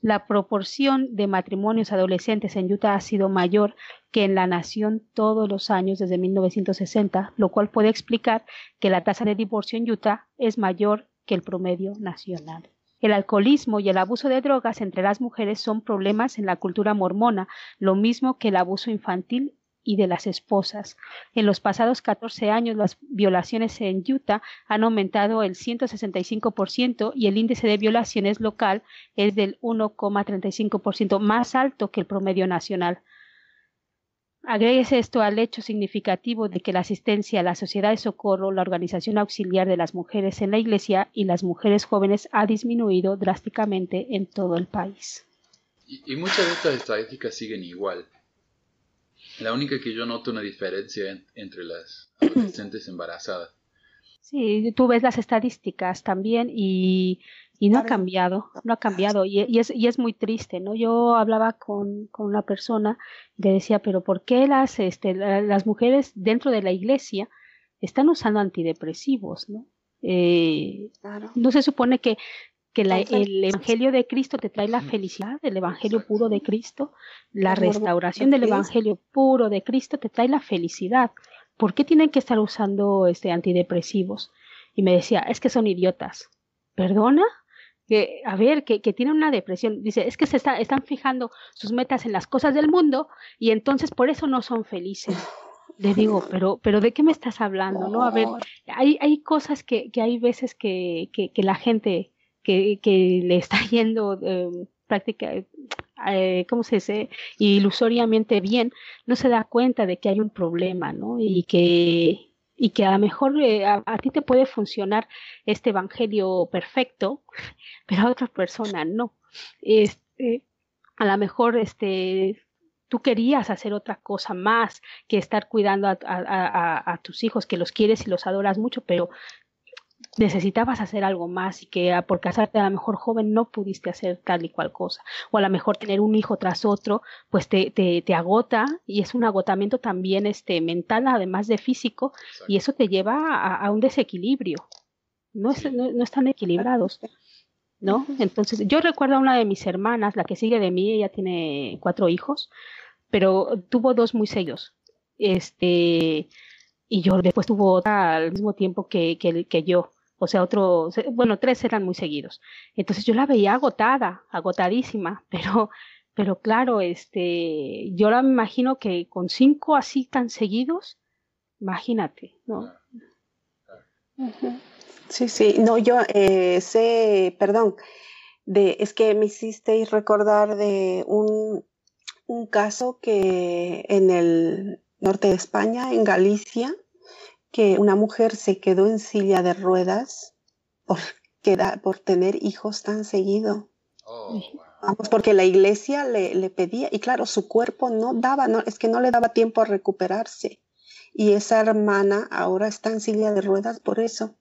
La proporción de matrimonios adolescentes en Utah ha sido mayor que en la nación todos los años desde 1960, lo cual puede explicar que la tasa de divorcio en Utah es mayor que el promedio nacional. El alcoholismo y el abuso de drogas entre las mujeres son problemas en la cultura mormona, lo mismo que el abuso infantil y de las esposas. En los pasados 14 años, las violaciones en Utah han aumentado el 165% y el índice de violaciones local es del 1,35%, más alto que el promedio nacional. Agréguese esto al hecho significativo de que la asistencia a la Sociedad de Socorro, la organización auxiliar de las mujeres en la Iglesia y las mujeres jóvenes ha disminuido drásticamente en todo el país. Y, y muchas de estas estadísticas siguen igual. La única que yo noto una diferencia en, entre las adolescentes embarazadas. Sí, tú ves las estadísticas también y, y no ha cambiado, no ha cambiado y, y, es, y es muy triste, ¿no? Yo hablaba con, con una persona y le decía, pero ¿por qué las, este, las mujeres dentro de la iglesia están usando antidepresivos, ¿no? Eh, claro. No se supone que que la, el Evangelio de Cristo te trae la felicidad, el Evangelio puro de Cristo, la restauración del Evangelio puro de Cristo te trae la felicidad. ¿Por qué tienen que estar usando este antidepresivos? Y me decía, es que son idiotas. ¿Perdona? Que, a ver, que, que tienen una depresión. Dice, es que se está, están fijando sus metas en las cosas del mundo y entonces por eso no son felices le digo, pero, pero ¿de qué me estás hablando? ¿No? A ver, hay, hay cosas que, que hay veces que, que, que la gente que, le está yendo eh, práctica, ¿cómo se dice? Ilusoriamente bien, no se da cuenta de que hay un problema, ¿no? Y que, y que a lo mejor eh, a, a, ti te puede funcionar este evangelio perfecto, pero a otra persona no. Este, a lo mejor este tú querías hacer otra cosa más que estar cuidando a, tus hijos, que los quieres y los adoras mucho, pero necesitabas hacer algo más y que ah, por casarte a lo mejor joven no pudiste hacer tal y cual cosa. O a lo mejor tener un hijo tras otro, pues te, te, te agota y es un agotamiento también este, mental, además de físico, y eso te lleva a, un desequilibrio. No, no, están equilibrados. ¿No? Entonces, yo recuerdo a una de mis hermanas, la que sigue de mí, ella tiene cuatro hijos, pero tuvo dos muy seguidos. Este, y yo después tuvo otra al mismo tiempo que, que, que yo o sea, otro, bueno, tres eran muy seguidos. Entonces yo la veía agotada, agotadísima, pero, pero claro, este, yo la imagino que con cinco así tan seguidos, imagínate, ¿no? Sí, sí, no, yo eh, sé, perdón, de, es que me hicisteis recordar de un, un caso que en el norte de España, en Galicia, que una mujer se quedó en silla de ruedas por, por tener hijos tan seguido. Oh, Vamos, porque la iglesia le, le, pedía, y claro, su cuerpo no daba, no, es que no le daba tiempo a recuperarse. Y esa hermana ahora está en silla de ruedas por eso,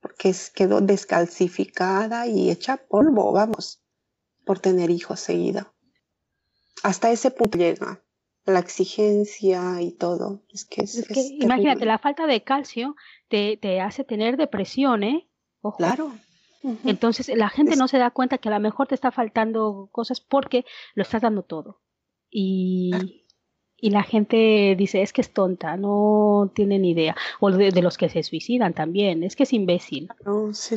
porque quedó descalcificada y hecha polvo, vamos, por tener hijos seguido. Hasta ese punto llega la exigencia y todo. Es que, es, imagínate, la falta de calcio te, te hace tener depresión, ¿eh? Claro. Entonces la gente no se da cuenta que a lo mejor te está faltando cosas porque lo estás dando todo. Y, y la gente dice, es que es tonta, no tiene ni idea. O de, los que se suicidan también, es que es imbécil.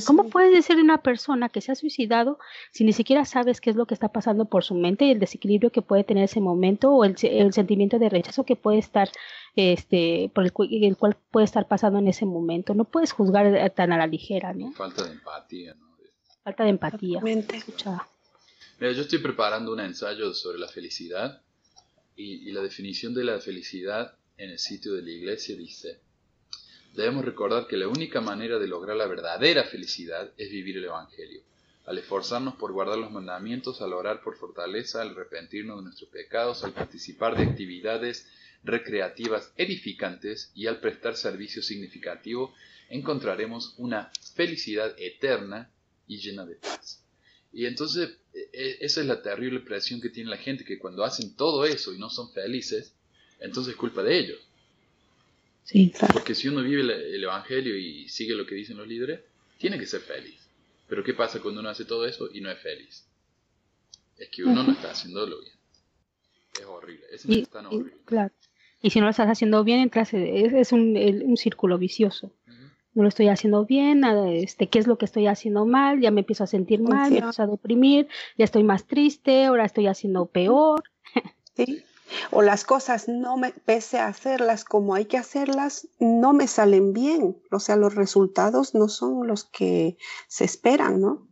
¿Cómo puedes decir de una persona que se ha suicidado si ni siquiera sabes qué es lo que está pasando por su mente y el desequilibrio que puede tener ese momento o el, sentimiento de rechazo que puede estar, este, por el, el, cual puede estar pasando en ese momento? No puedes juzgar eh, tan a la ligera, ¿no? Falta de empatía, ¿no? Falta de empatía. Mira, yo estoy preparando un ensayo sobre la felicidad y, la definición de la felicidad en el sitio de la iglesia dice, debemos recordar que la única manera de lograr la verdadera felicidad es vivir el Evangelio. Al esforzarnos por guardar los mandamientos, al orar por fortaleza, al arrepentirnos de nuestros pecados, al participar de actividades recreativas edificantes y al prestar servicio significativo, encontraremos una felicidad eterna y llena de paz. Y entonces esa es la terrible presión que tiene la gente, que cuando hacen todo eso y no son felices, entonces es culpa de ellos. Sí, Porque si uno vive el, Evangelio y sigue lo que dicen los líderes, tiene que ser feliz. Pero ¿qué pasa cuando uno hace todo eso y no es feliz? Es que uno no está haciéndolo bien. Es horrible. Es y, horrible. claro. Y si no lo estás haciendo bien, entras, es, un, un círculo vicioso no lo estoy haciendo bien, este, qué es lo que estoy haciendo mal, ya me empiezo a sentir mal, me empiezo a deprimir, ya estoy más triste, ahora estoy haciendo peor. Sí. O las cosas no me, pese a hacerlas como hay que hacerlas, no me salen bien. O sea, los resultados no son los que se esperan, ¿no?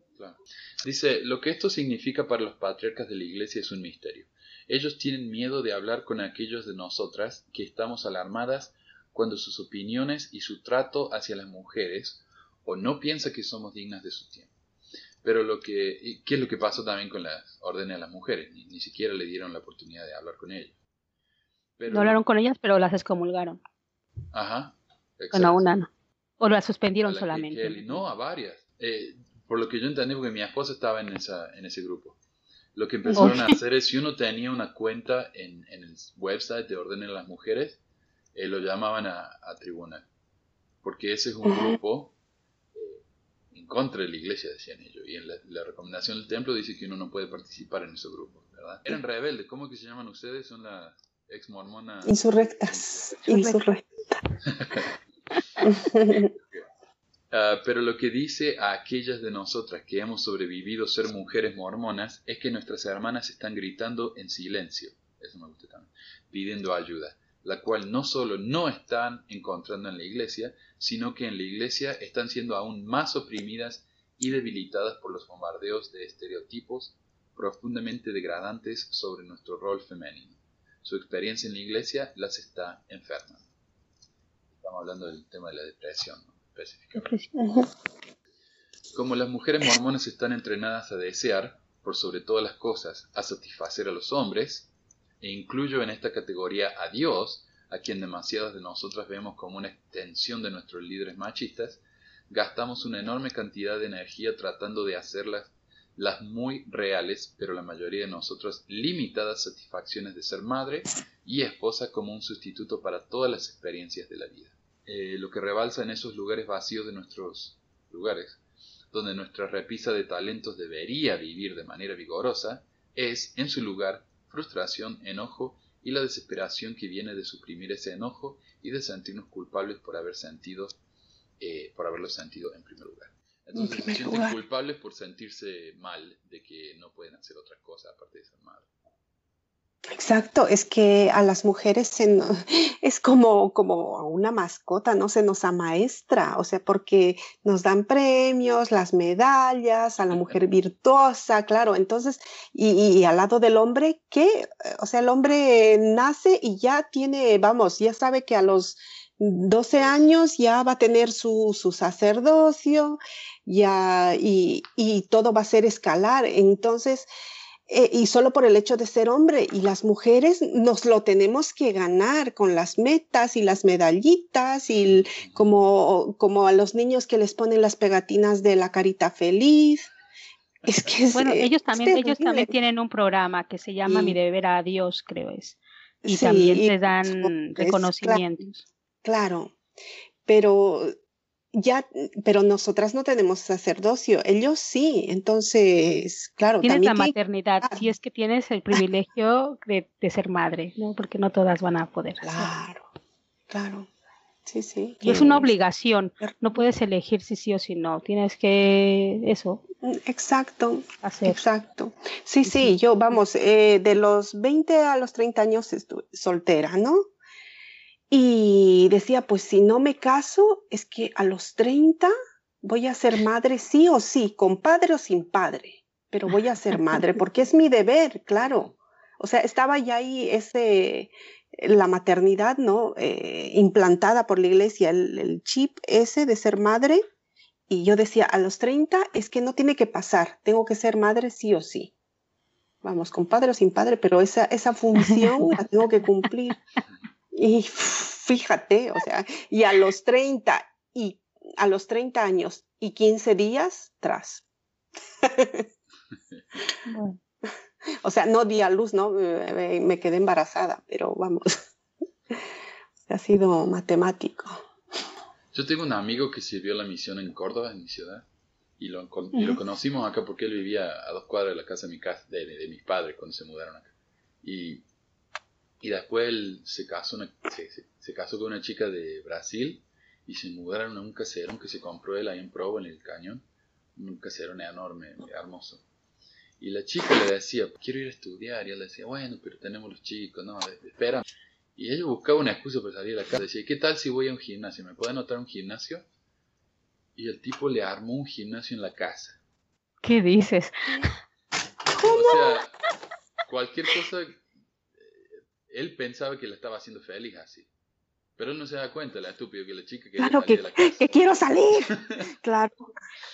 Dice, lo que esto significa para los patriarcas de la iglesia es un misterio. Ellos tienen miedo de hablar con aquellos de nosotras que estamos alarmadas cuando sus opiniones y su trato hacia las mujeres o no piensa que somos dignas de su tiempo. Pero lo que, ¿qué es lo que pasó también con las órdenes a las mujeres? Ni, siquiera le dieron la oportunidad de hablar con ellas. no hablaron con ellas, pero las excomulgaron. Ajá. Con una no. O las suspendieron solamente. no, a varias. Eh, por lo que yo entendí, porque mi esposa estaba en, esa, en ese grupo. Lo que empezaron a hacer es, si uno tenía una cuenta en, en el website de Orden a las Mujeres, eh, lo llamaban a, tribunal, porque ese es un grupo eh, en contra de la iglesia, decían ellos, y en la, recomendación del templo dice que uno no puede participar en ese grupo, ¿verdad? Eran rebeldes, ¿cómo que se llaman ustedes? Son las ex mormonas. Insurrectas. Insurrectas. Ah, pero lo que dice a aquellas de nosotras que hemos sobrevivido ser mujeres mormonas es que nuestras hermanas están gritando en silencio, eso me gusta también, pidiendo ayuda la cual no solo no están encontrando en la iglesia, sino que en la iglesia están siendo aún más oprimidas y debilitadas por los bombardeos de estereotipos profundamente degradantes sobre nuestro rol femenino. Su experiencia en la iglesia las está enfermando. Estamos hablando del tema de la depresión, específicamente. Como las mujeres mormonas están entrenadas a desear, por sobre todas las cosas, a satisfacer a los hombres, e incluyo en esta categoría a Dios, a quien demasiadas de nosotras vemos como una extensión de nuestros líderes machistas, gastamos una enorme cantidad de energía tratando de hacerlas las muy reales, pero la mayoría de nosotros limitadas satisfacciones de ser madre y esposa como un sustituto para todas las experiencias de la vida. Eh, lo que rebalsa en esos lugares vacíos de nuestros lugares, donde nuestra repisa de talentos debería vivir de manera vigorosa, es, en su lugar, frustración, enojo y la desesperación que viene de suprimir ese enojo y de sentirnos culpables por haber sentido, eh, por haberlo sentido en primer lugar. Entonces se sienten culpables por sentirse mal de que no pueden hacer otra cosa aparte de ser madre. Exacto, es que a las mujeres es como, como una mascota, ¿no? Se nos amaestra, o sea, porque nos dan premios, las medallas, a la mujer virtuosa, claro, entonces, y, al lado del hombre, ¿qué? O sea, el hombre nace y ya tiene, vamos, ya sabe que a los 12 años ya va a tener su, su sacerdocio, ya, y, y todo va a ser escalar, entonces, eh, y solo por el hecho de ser hombre. Y las mujeres nos lo tenemos que ganar con las metas y las medallitas y como, como a los niños que les ponen las pegatinas de la carita feliz. Es que bueno, ellos también, ellos también tienen un programa que se llama Mi deber a Dios, creo es. Y también te dan reconocimientos. claro, pero ya, pero nosotras no tenemos sacerdocio, ellos sí, entonces, claro. Tienes la maternidad, si es que tienes el privilegio de, ser madre, ¿no? Porque no todas van a poder. Claro, claro. Sí, sí. Y es una obligación, no puedes elegir si sí o si no, tienes que eso. Mm, exacto, hacer. exacto. Sí, sí, yo, vamos, eh, de los 20 a los 30 años estuve soltera, ¿no? Y decía, pues si no me caso, es que a los 30 voy a ser madre sí o sí, con padre o sin padre, pero voy a ser madre porque es mi deber, claro. O sea, estaba ya ahí ese, la maternidad, ¿no? Eh, implantada por la iglesia, el, el, chip ese de ser madre. Y yo decía, a los 30 es que no tiene que pasar, tengo que ser madre sí o sí. Vamos, con padre o sin padre, pero esa, esa función la tengo que cumplir. Y fíjate, o sea, y a los 30 y a los 30 años y 15 días tras. O sea, no di a luz, ¿no? Me quedé embarazada, pero vamos, ha sido matemático. Yo tengo un amigo que sirvió la misión en Córdoba, en mi ciudad, y lo, lo conocimos acá porque él vivía a dos cuadras de la casa de, mi casa, de, de mis padres cuando se mudaron acá. Y y después él se casó, se, casó con una chica de Brasil y se mudaron a un caserón que se compró él ahí en Provo, en el cañón. Un caserón enorme, hermoso. Y la chica le decía, quiero ir a estudiar. Y él decía, bueno, pero tenemos los chicos, no, espera. Y ella buscaba una excusa para salir a la casa. Decía, ¿qué tal si voy a un gimnasio? ¿Me puede anotar un gimnasio? Y el tipo le armó un gimnasio en la casa. ¿Qué dices? ¿Cómo? O sea, cualquier cosa él pensaba que la estaba haciendo feliz así. Pero él no se da cuenta, la estúpido, que la chica que Claro, que, que quiero salir. claro.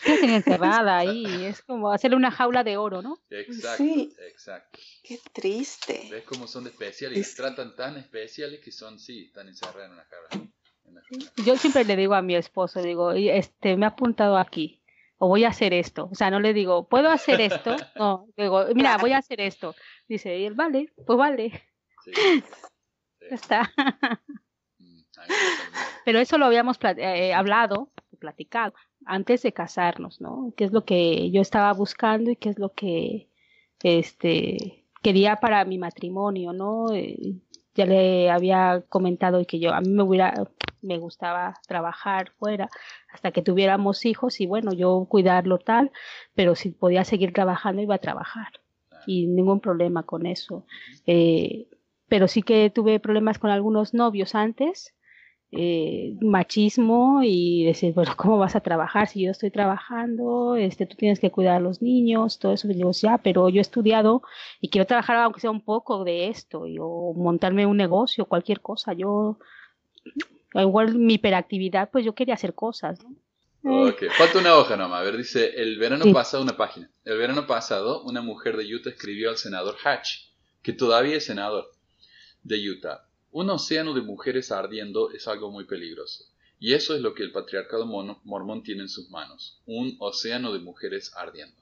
Tiene encerrada ahí. Es como hacerle una jaula de oro, ¿no? Exacto, sí. exacto. Qué triste. ¿Ves cómo son de especiales? Y tratan tan especiales que son, sí, están encerradas en una jaula. Yo siempre le digo a mi esposo, digo, este, me ha apuntado aquí o voy a hacer esto. O sea, no le digo, ¿puedo hacer esto? No, digo, mira, voy a hacer esto. Dice, y él, vale, pues vale. Está. Mm, Pero eso lo habíamos eh, hablado, platicado, antes de casarnos, ¿no? ¿Qué es lo que yo estaba buscando y qué es lo que este quería para mi matrimonio, ¿no? Eh, ya le había comentado que yo a mí me hubiera me gustaba trabajar fuera hasta que tuviéramos hijos y bueno, yo cuidarlo tal, pero si podía seguir trabajando iba a trabajar y ningún problema con eso. Eh, pero sí que tuve problemas con algunos novios antes, eh, machismo y decir, bueno, ¿cómo vas a trabajar si yo estoy trabajando? Este, tú tienes que cuidar a los niños, todo eso. Y digo, ya, pero yo he estudiado y quiero trabajar aunque sea un poco de esto, y, o montarme un negocio, cualquier cosa. Yo, igual mi hiperactividad, pues yo quería hacer cosas, ¿no? Ok, falta una hoja nomás. A ver, dice, el verano pasado, una página. El verano pasado, una mujer de Utah escribió al senador Hatch, que todavía es senador de Utah. Un océano de mujeres ardiendo es algo muy peligroso. Y eso es lo que el patriarcado mormón tiene en sus manos, un océano de mujeres ardiendo.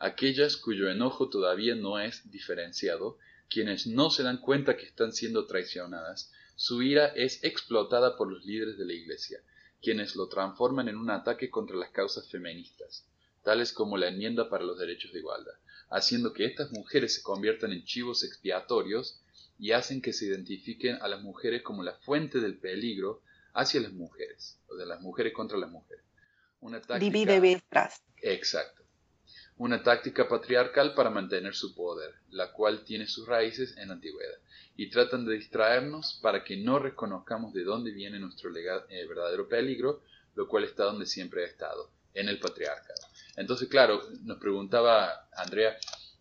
Aquellas cuyo enojo todavía no es diferenciado, quienes no se dan cuenta que están siendo traicionadas, su ira es explotada por los líderes de la Iglesia, quienes lo transforman en un ataque contra las causas feministas, tales como la enmienda para los derechos de igualdad, haciendo que estas mujeres se conviertan en chivos expiatorios y hacen que se identifiquen a las mujeres como la fuente del peligro hacia las mujeres, o de las mujeres contra las mujeres. Una táctica... Divide Exacto. Una táctica patriarcal para mantener su poder, la cual tiene sus raíces en la antigüedad, y tratan de distraernos para que no reconozcamos de dónde viene nuestro eh, verdadero peligro, lo cual está donde siempre ha estado, en el patriarcado. Entonces, claro, nos preguntaba Andrea,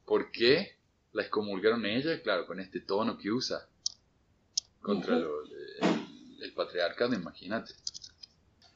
¿por qué la excomulgaron ella? Claro, con este tono que usa contra lo, el patriarcado, imagínate.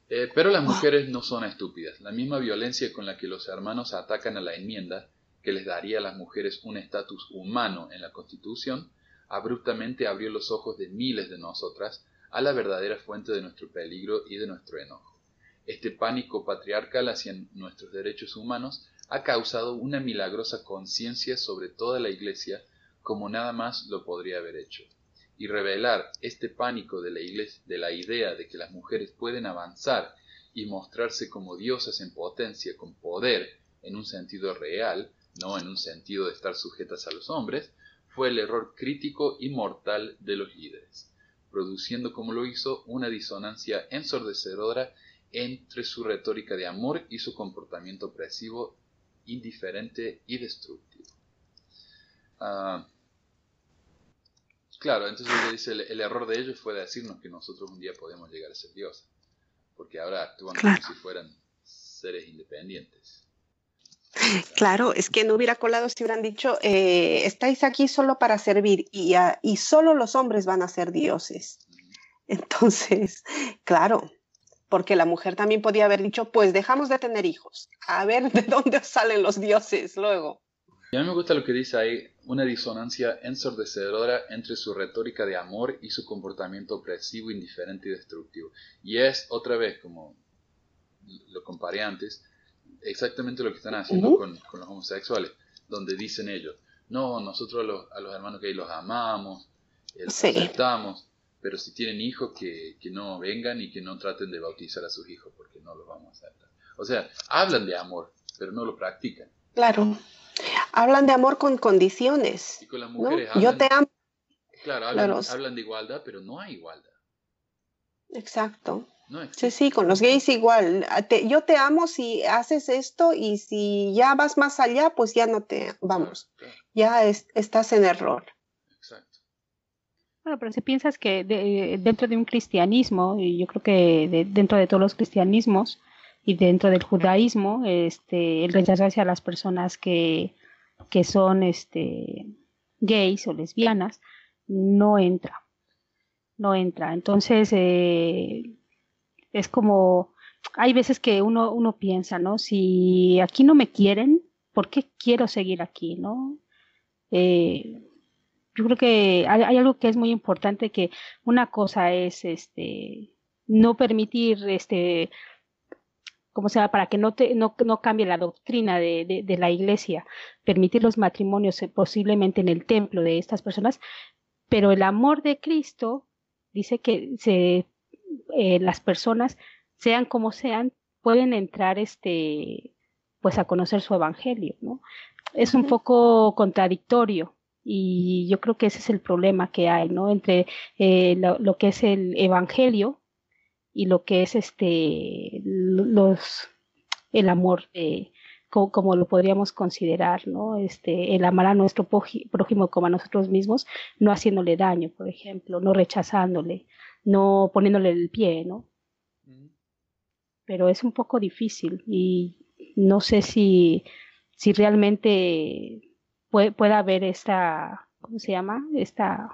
Eh, pero las mujeres no son estúpidas. La misma violencia con la que los hermanos atacan a la enmienda, que les daría a las mujeres un estatus humano en la Constitución, abruptamente abrió los ojos de miles de nosotras a la verdadera fuente de nuestro peligro y de nuestro enojo. Este pánico patriarcal hacia nuestros derechos humanos ha causado una milagrosa conciencia sobre toda la Iglesia como nada más lo podría haber hecho. Y revelar este pánico de la iglesia, de la idea de que las mujeres pueden avanzar y mostrarse como diosas en potencia con poder en un sentido real, no en un sentido de estar sujetas a los hombres, fue el error crítico y mortal de los líderes, produciendo como lo hizo una disonancia ensordecedora entre su retórica de amor y su comportamiento opresivo, indiferente y destructivo. Ah, Claro, entonces dice, el, error de ellos fue decirnos que nosotros un día podemos llegar a ser dioses, porque ahora actúan como si fueran seres independientes. Claro, es que no hubiera colado si hubieran dicho, eh, estáis aquí solo para servir y, y solo los hombres van a ser dioses. Entonces, claro, porque la mujer también podía haber dicho, pues dejamos de tener hijos, a ver de dónde salen los dioses luego. Y a mí me gusta lo que dice ahí, una disonancia ensordecedora entre su retórica de amor y su comportamiento opresivo, indiferente y destructivo. Y es, otra vez, como lo comparé antes, exactamente lo que están haciendo con, los homosexuales, donde dicen ellos, no, nosotros a los, hermanos que los amamos, eh, los aceptamos, pero si tienen hijos que, que no vengan y que no traten de bautizar a sus hijos, porque no los vamos a aceptar. O sea, hablan de amor, pero no lo practican. Claro. Hablan de amor con condiciones. Y con las mujeres Yo te amo. Claro hablan, de igualdad, pero no hay igualdad. Exacto. sí, sí, con los gays igual. yo te amo si haces esto y si ya vas más allá, pues ya no te, vamos, ya estás en error. Bueno, pero si piensas que dentro de un cristianismo, y yo creo que dentro de todos los cristianismos, y dentro del judaísmo, este, el rechazo hacia las personas que, que son este, gays o lesbianas no entra, no entra. Entonces, eh, es como, hay veces que uno, uno piensa, ¿no? Si aquí no me quieren, ¿por qué quiero seguir aquí, no? Eh, yo creo que hay, hay, algo que es muy importante que una cosa es este no permitir este como sea, para que no, te, no, no cambie la doctrina de, de, la iglesia, permitir los matrimonios eh, posiblemente en el templo de estas personas, pero el amor de Cristo dice que se, eh, las personas, sean como sean, pueden entrar este, pues a conocer su evangelio, ¿no? Es un poco contradictorio y yo creo que ese es el problema que hay, ¿no? Entre eh, lo, que es el evangelio y lo que es este los el amor como, lo podríamos considerar, ¿no? Este, el amar a nuestro prójimo como a nosotros mismos, no haciéndole daño, por ejemplo, no rechazándole, no poniéndole el pie, ¿no? Pero es un poco difícil y no sé si, si realmente puede, puede haber esta, ¿cómo se llama? Esta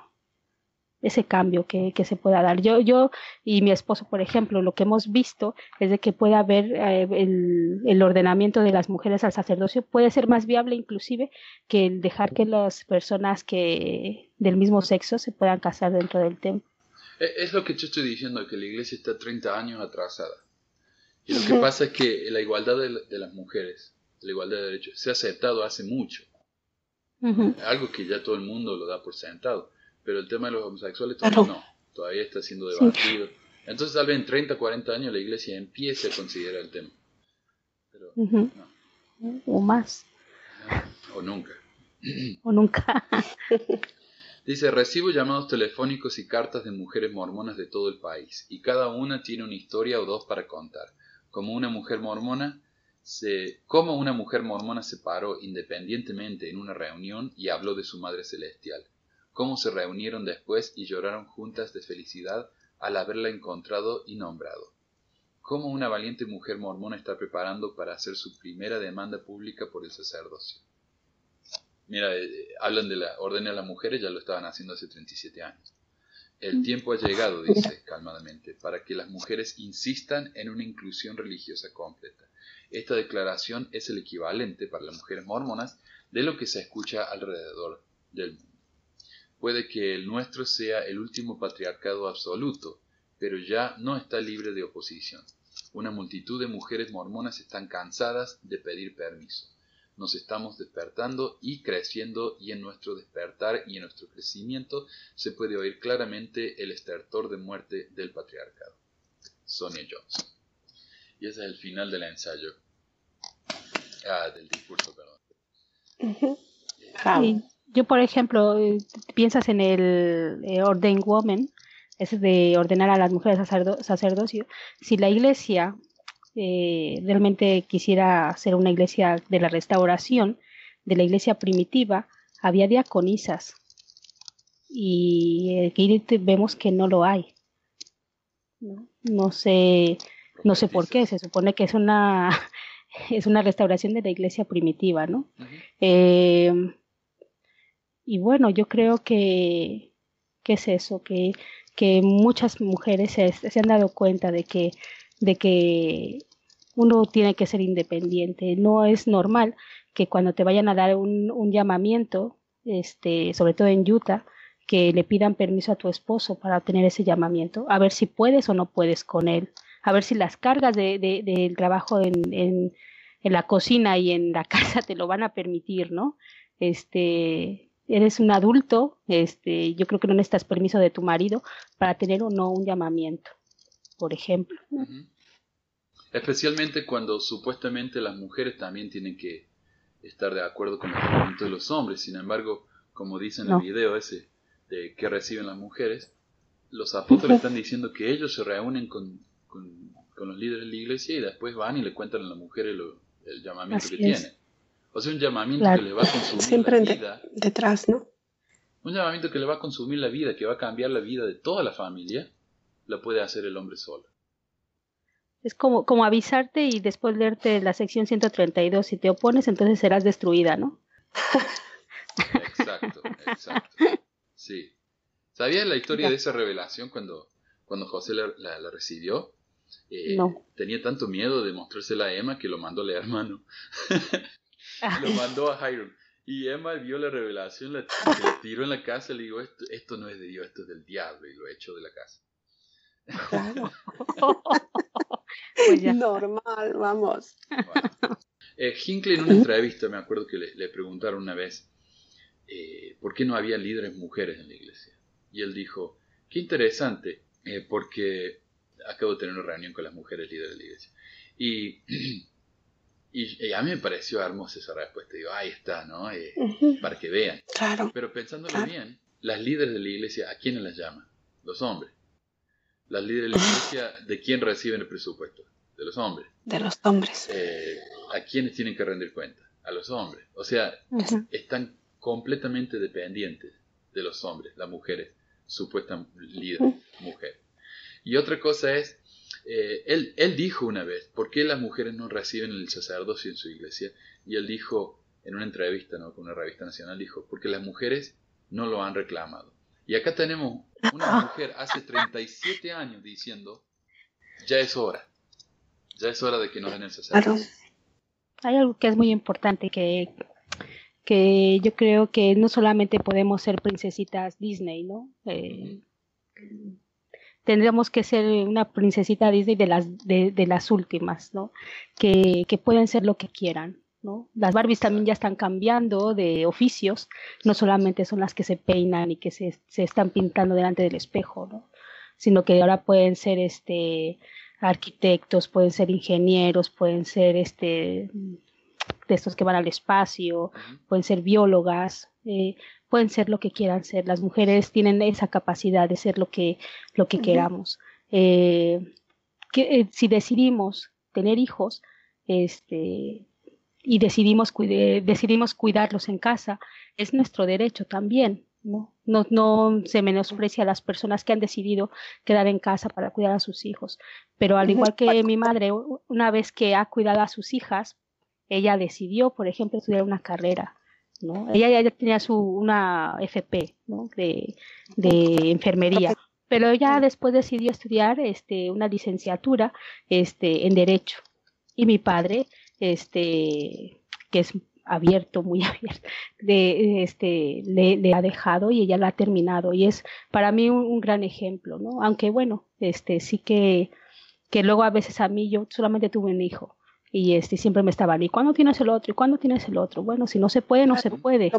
ese cambio que, que, se pueda dar. Yo, yo y mi esposo, por ejemplo, lo que hemos visto es de que pueda haber eh, el, el, ordenamiento de las mujeres al sacerdocio puede ser más viable inclusive que el dejar que las personas que del mismo sexo se puedan casar dentro del templo. Es lo que yo estoy diciendo, que la iglesia está 30 años atrasada. Y lo que pasa es que la igualdad de, de las mujeres, la igualdad de derechos, se ha aceptado hace mucho. Algo que ya todo el mundo lo da por sentado. Pero el tema de los homosexuales todavía no. Todavía está siendo debatido. Entonces tal vez en 30, 40 años la iglesia empiece a considerar el tema. Pero no. O más. O nunca. o nunca. Dice, recibo llamados telefónicos y cartas de mujeres mormonas de todo el país, y cada una tiene una historia o dos para contar. Como una mujer mormona se, cómo una mujer mormona se paró independientemente en una reunión y habló de su Madre Celestial, cómo se reunieron después y lloraron juntas de felicidad al haberla encontrado y nombrado, cómo una valiente mujer mormona está preparando para hacer su primera demanda pública por el sacerdocio. Mira, eh, hablan de la orden a las mujeres, ya lo estaban haciendo hace 37 años. El tiempo ha llegado, dice calmadamente, para que las mujeres insistan en una inclusión religiosa completa esta declaración es el equivalente para las mujeres mormonas de lo que se escucha alrededor del mundo. Puede que el nuestro sea el último patriarcado absoluto, pero ya no está libre de oposición. Una multitud de mujeres mormonas están cansadas de pedir permiso. Nos estamos despertando y creciendo y en nuestro despertar y en nuestro crecimiento se puede oír claramente el estertor de muerte del patriarcado. Sonia Johnson. Y ese es el final del ensayo. Ah, del discurso, perdón. Yo, por ejemplo, eh, piensas en el eh, Orden Woman, ese de ordenar a las mujeres sacerdocio. Si la iglesia eh, realmente quisiera ser una iglesia de la restauración, de la iglesia primitiva, había diaconisas. Y aquí vemos que no lo hay. No, no sé, no sé por qué. Se supone que es una es una restauración de la iglesia primitiva, ¿no? Eh, y bueno, yo creo que, ¿qué es eso? Que, que muchas mujeres se, se, han dado cuenta de que, de que uno tiene que ser independiente. No es normal que cuando te vayan a dar un, un llamamiento, este, sobre todo en Utah, que le pidan permiso a tu esposo para obtener ese llamamiento, a ver si puedes o no puedes con él a ver si las cargas de, del trabajo en, en, la cocina y en la casa te lo van a permitir, ¿no? Este, eres un adulto, este, yo creo que no necesitas permiso de tu marido para tener o no un llamamiento, por ejemplo. Especialmente cuando supuestamente las mujeres también tienen que estar de acuerdo con el llamamiento de los hombres. Sin embargo, como dice en el video ese de que reciben las mujeres, los apóstoles están diciendo que ellos se reúnen con con, los líderes de la iglesia y después van y le cuentan a la mujer el, llamamiento que tiene. O sea, un llamamiento que le va a consumir la vida. detrás, ¿no? Un llamamiento que le va a consumir la vida, que va a cambiar la vida de toda la familia, la puede hacer el hombre solo. Es como, como avisarte y después leerte la sección 132. Si te opones, entonces serás destruida, ¿no? Exacto, exacto. Sí. ¿Sabías la historia de esa revelación cuando, cuando José la recibió? Eh, tenía tanto miedo de mostrársela a Emma que lo mandó a leer mano. lo mandó a Hiram. Y Emma vio la revelación, la, tiró en la casa y le dijo, esto, esto no es de Dios, esto es del diablo, y lo echó de la casa. Pues Normal, vamos. Eh, Hinckley en una entrevista, me acuerdo que le, preguntaron una vez, eh, ¿por qué no había líderes mujeres en la iglesia? Y él dijo, qué interesante, porque acabo de tener una reunión con las mujeres líderes de la iglesia. Y, y, a mí me pareció hermosa esa respuesta. Digo, ahí está, ¿no? Eh, para que vean. Claro. Pero pensándolo bien, las líderes de la iglesia, ¿a quiénes las llaman? Los hombres. Las líderes de la iglesia, ¿de quién reciben el presupuesto? De los hombres. De los hombres. Eh, ¿A quiénes tienen que rendir cuenta? A los hombres. O sea, están completamente dependientes de los hombres, las mujeres, supuestas líderes, mujeres. Y otra cosa es, eh, él, él dijo una vez, ¿por qué las mujeres no reciben el sacerdocio en su iglesia? Y él dijo, en una entrevista ¿no? con una revista nacional, dijo, porque las mujeres no lo han reclamado. Y acá tenemos una mujer hace 37 años diciendo, ya es hora, ya es hora de que nos den el sacerdocio. Hay algo que es muy importante que, que yo creo que no solamente podemos ser princesitas Disney, ¿no? Eh, tendríamos que ser una princesita Disney de las, de, de las últimas, ¿no? Que, que pueden ser lo que quieran, ¿no? Las Barbies también ya están cambiando de oficios, no solamente son las que se peinan y que se, se están pintando delante del espejo, ¿no? Sino que ahora pueden ser este arquitectos, pueden ser ingenieros, pueden ser este de estos que van al espacio, pueden ser biólogas, eh, pueden ser lo que quieran ser. Las mujeres tienen esa capacidad de ser lo que, lo que queramos. Eh, que, eh, si decidimos tener hijos, este, y decidimos, decidimos cuidarlos en casa, es nuestro derecho también. ¿no? No, no se menosprecia a las personas que han decidido quedar en casa para cuidar a sus hijos. Pero al igual que mi madre, una vez que ha cuidado a sus hijas, ella decidió, por ejemplo, estudiar una carrera. ¿No? Ella ya tenía su, una FP ¿no? de, de enfermería, pero ella después decidió estudiar este, una licenciatura este, en Derecho. Y mi padre, este, que es abierto, muy abierto, de, este, le, le, ha dejado y ella la ha terminado. Y es para mí un, un, gran ejemplo, ¿no? Aunque bueno, este, sí que, que luego a veces a mí yo solamente tuve un hijo y este siempre me estaban, ¿y cuándo tienes el otro? ¿Y cuándo tienes el otro? Bueno, si no se puede, no se puede.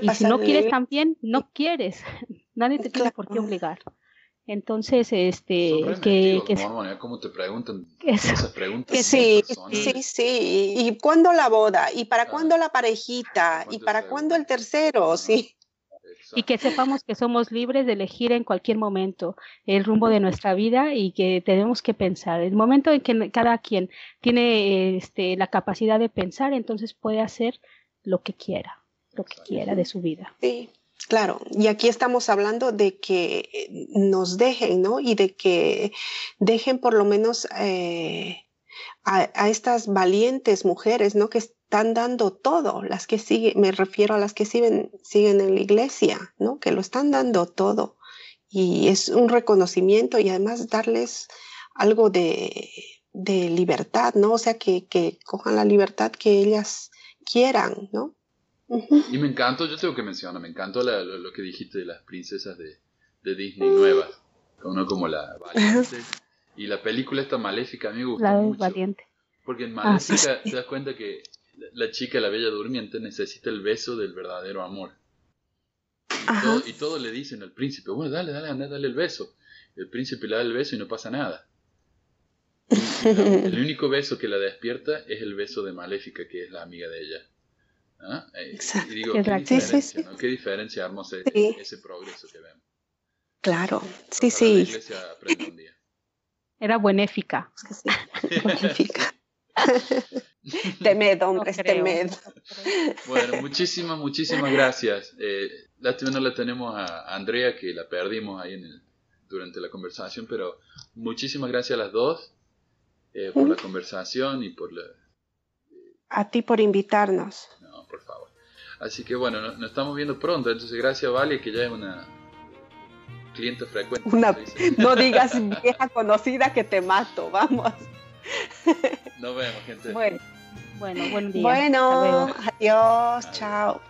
Y si no quieres también, no quieres. Nadie te tiene por qué obligar. Entonces, este, que, que ¿Cómo te preguntan eso, esas preguntas? Sí, sí, sí. ¿Y cuándo la boda? ¿Y para ah, cuándo la parejita? ¿Y para cuándo el tercero? Sí. Y que sepamos que somos libres de elegir en cualquier momento el rumbo de nuestra vida y que tenemos que pensar. El momento en que cada quien tiene este, la capacidad de pensar, entonces puede hacer lo que quiera, lo que quiera de su vida. Sí. Claro, y aquí estamos hablando de que nos dejen, ¿no? Y de que dejen por lo menos eh, a, a, estas valientes mujeres, ¿no? Que están dando todo, las que siguen, me refiero a las que siguen, siguen en la iglesia, ¿no? Que lo están dando todo. Y es un reconocimiento y además darles algo de, de libertad, ¿no? O sea, que, que cojan la libertad que ellas quieran, ¿no? Y me encantó, yo tengo que mencionar, me encantó la, lo, lo, que dijiste de las princesas de, de Disney nuevas, uno como la Valiente. Y la película esta Maléfica a mí me gusta la mucho. Valiente. Porque en Maléfica ah, sí. te das cuenta que la chica, la bella durmiente, necesita el beso del verdadero amor. Y todo, y todo, le dicen al príncipe, bueno, dale, dale, anda, dale el beso. El príncipe le da el beso y no pasa nada. La, el único beso que la despierta es el beso de Maléfica, que es la amiga de ella. ¿Ah? Exacto. Y digo, ¿qué diferencia, sí, sí. ¿no? ¿Qué diferencia sí. ese progreso que vemos? Claro, sí, sí. Era buenéfica. Es que sí. buenéfica. temed, hombres, no temed. Bueno, muchísimas, muchísimas gracias. Eh, lástima no la tenemos a Andrea, que la perdimos ahí en el, durante la conversación, pero muchísimas gracias a las dos eh, por ¿Mm? la conversación y por la... Eh, a ti por invitarnos. No, por favor. Así que bueno, nos, nos estamos viendo pronto, entonces gracias Vale, que ya es una cliente frecuente. Una, no digas vieja conocida que te mato, vamos. Nos vemos, gente. Bueno, bueno buen día. Bueno, adiós, adiós, chao.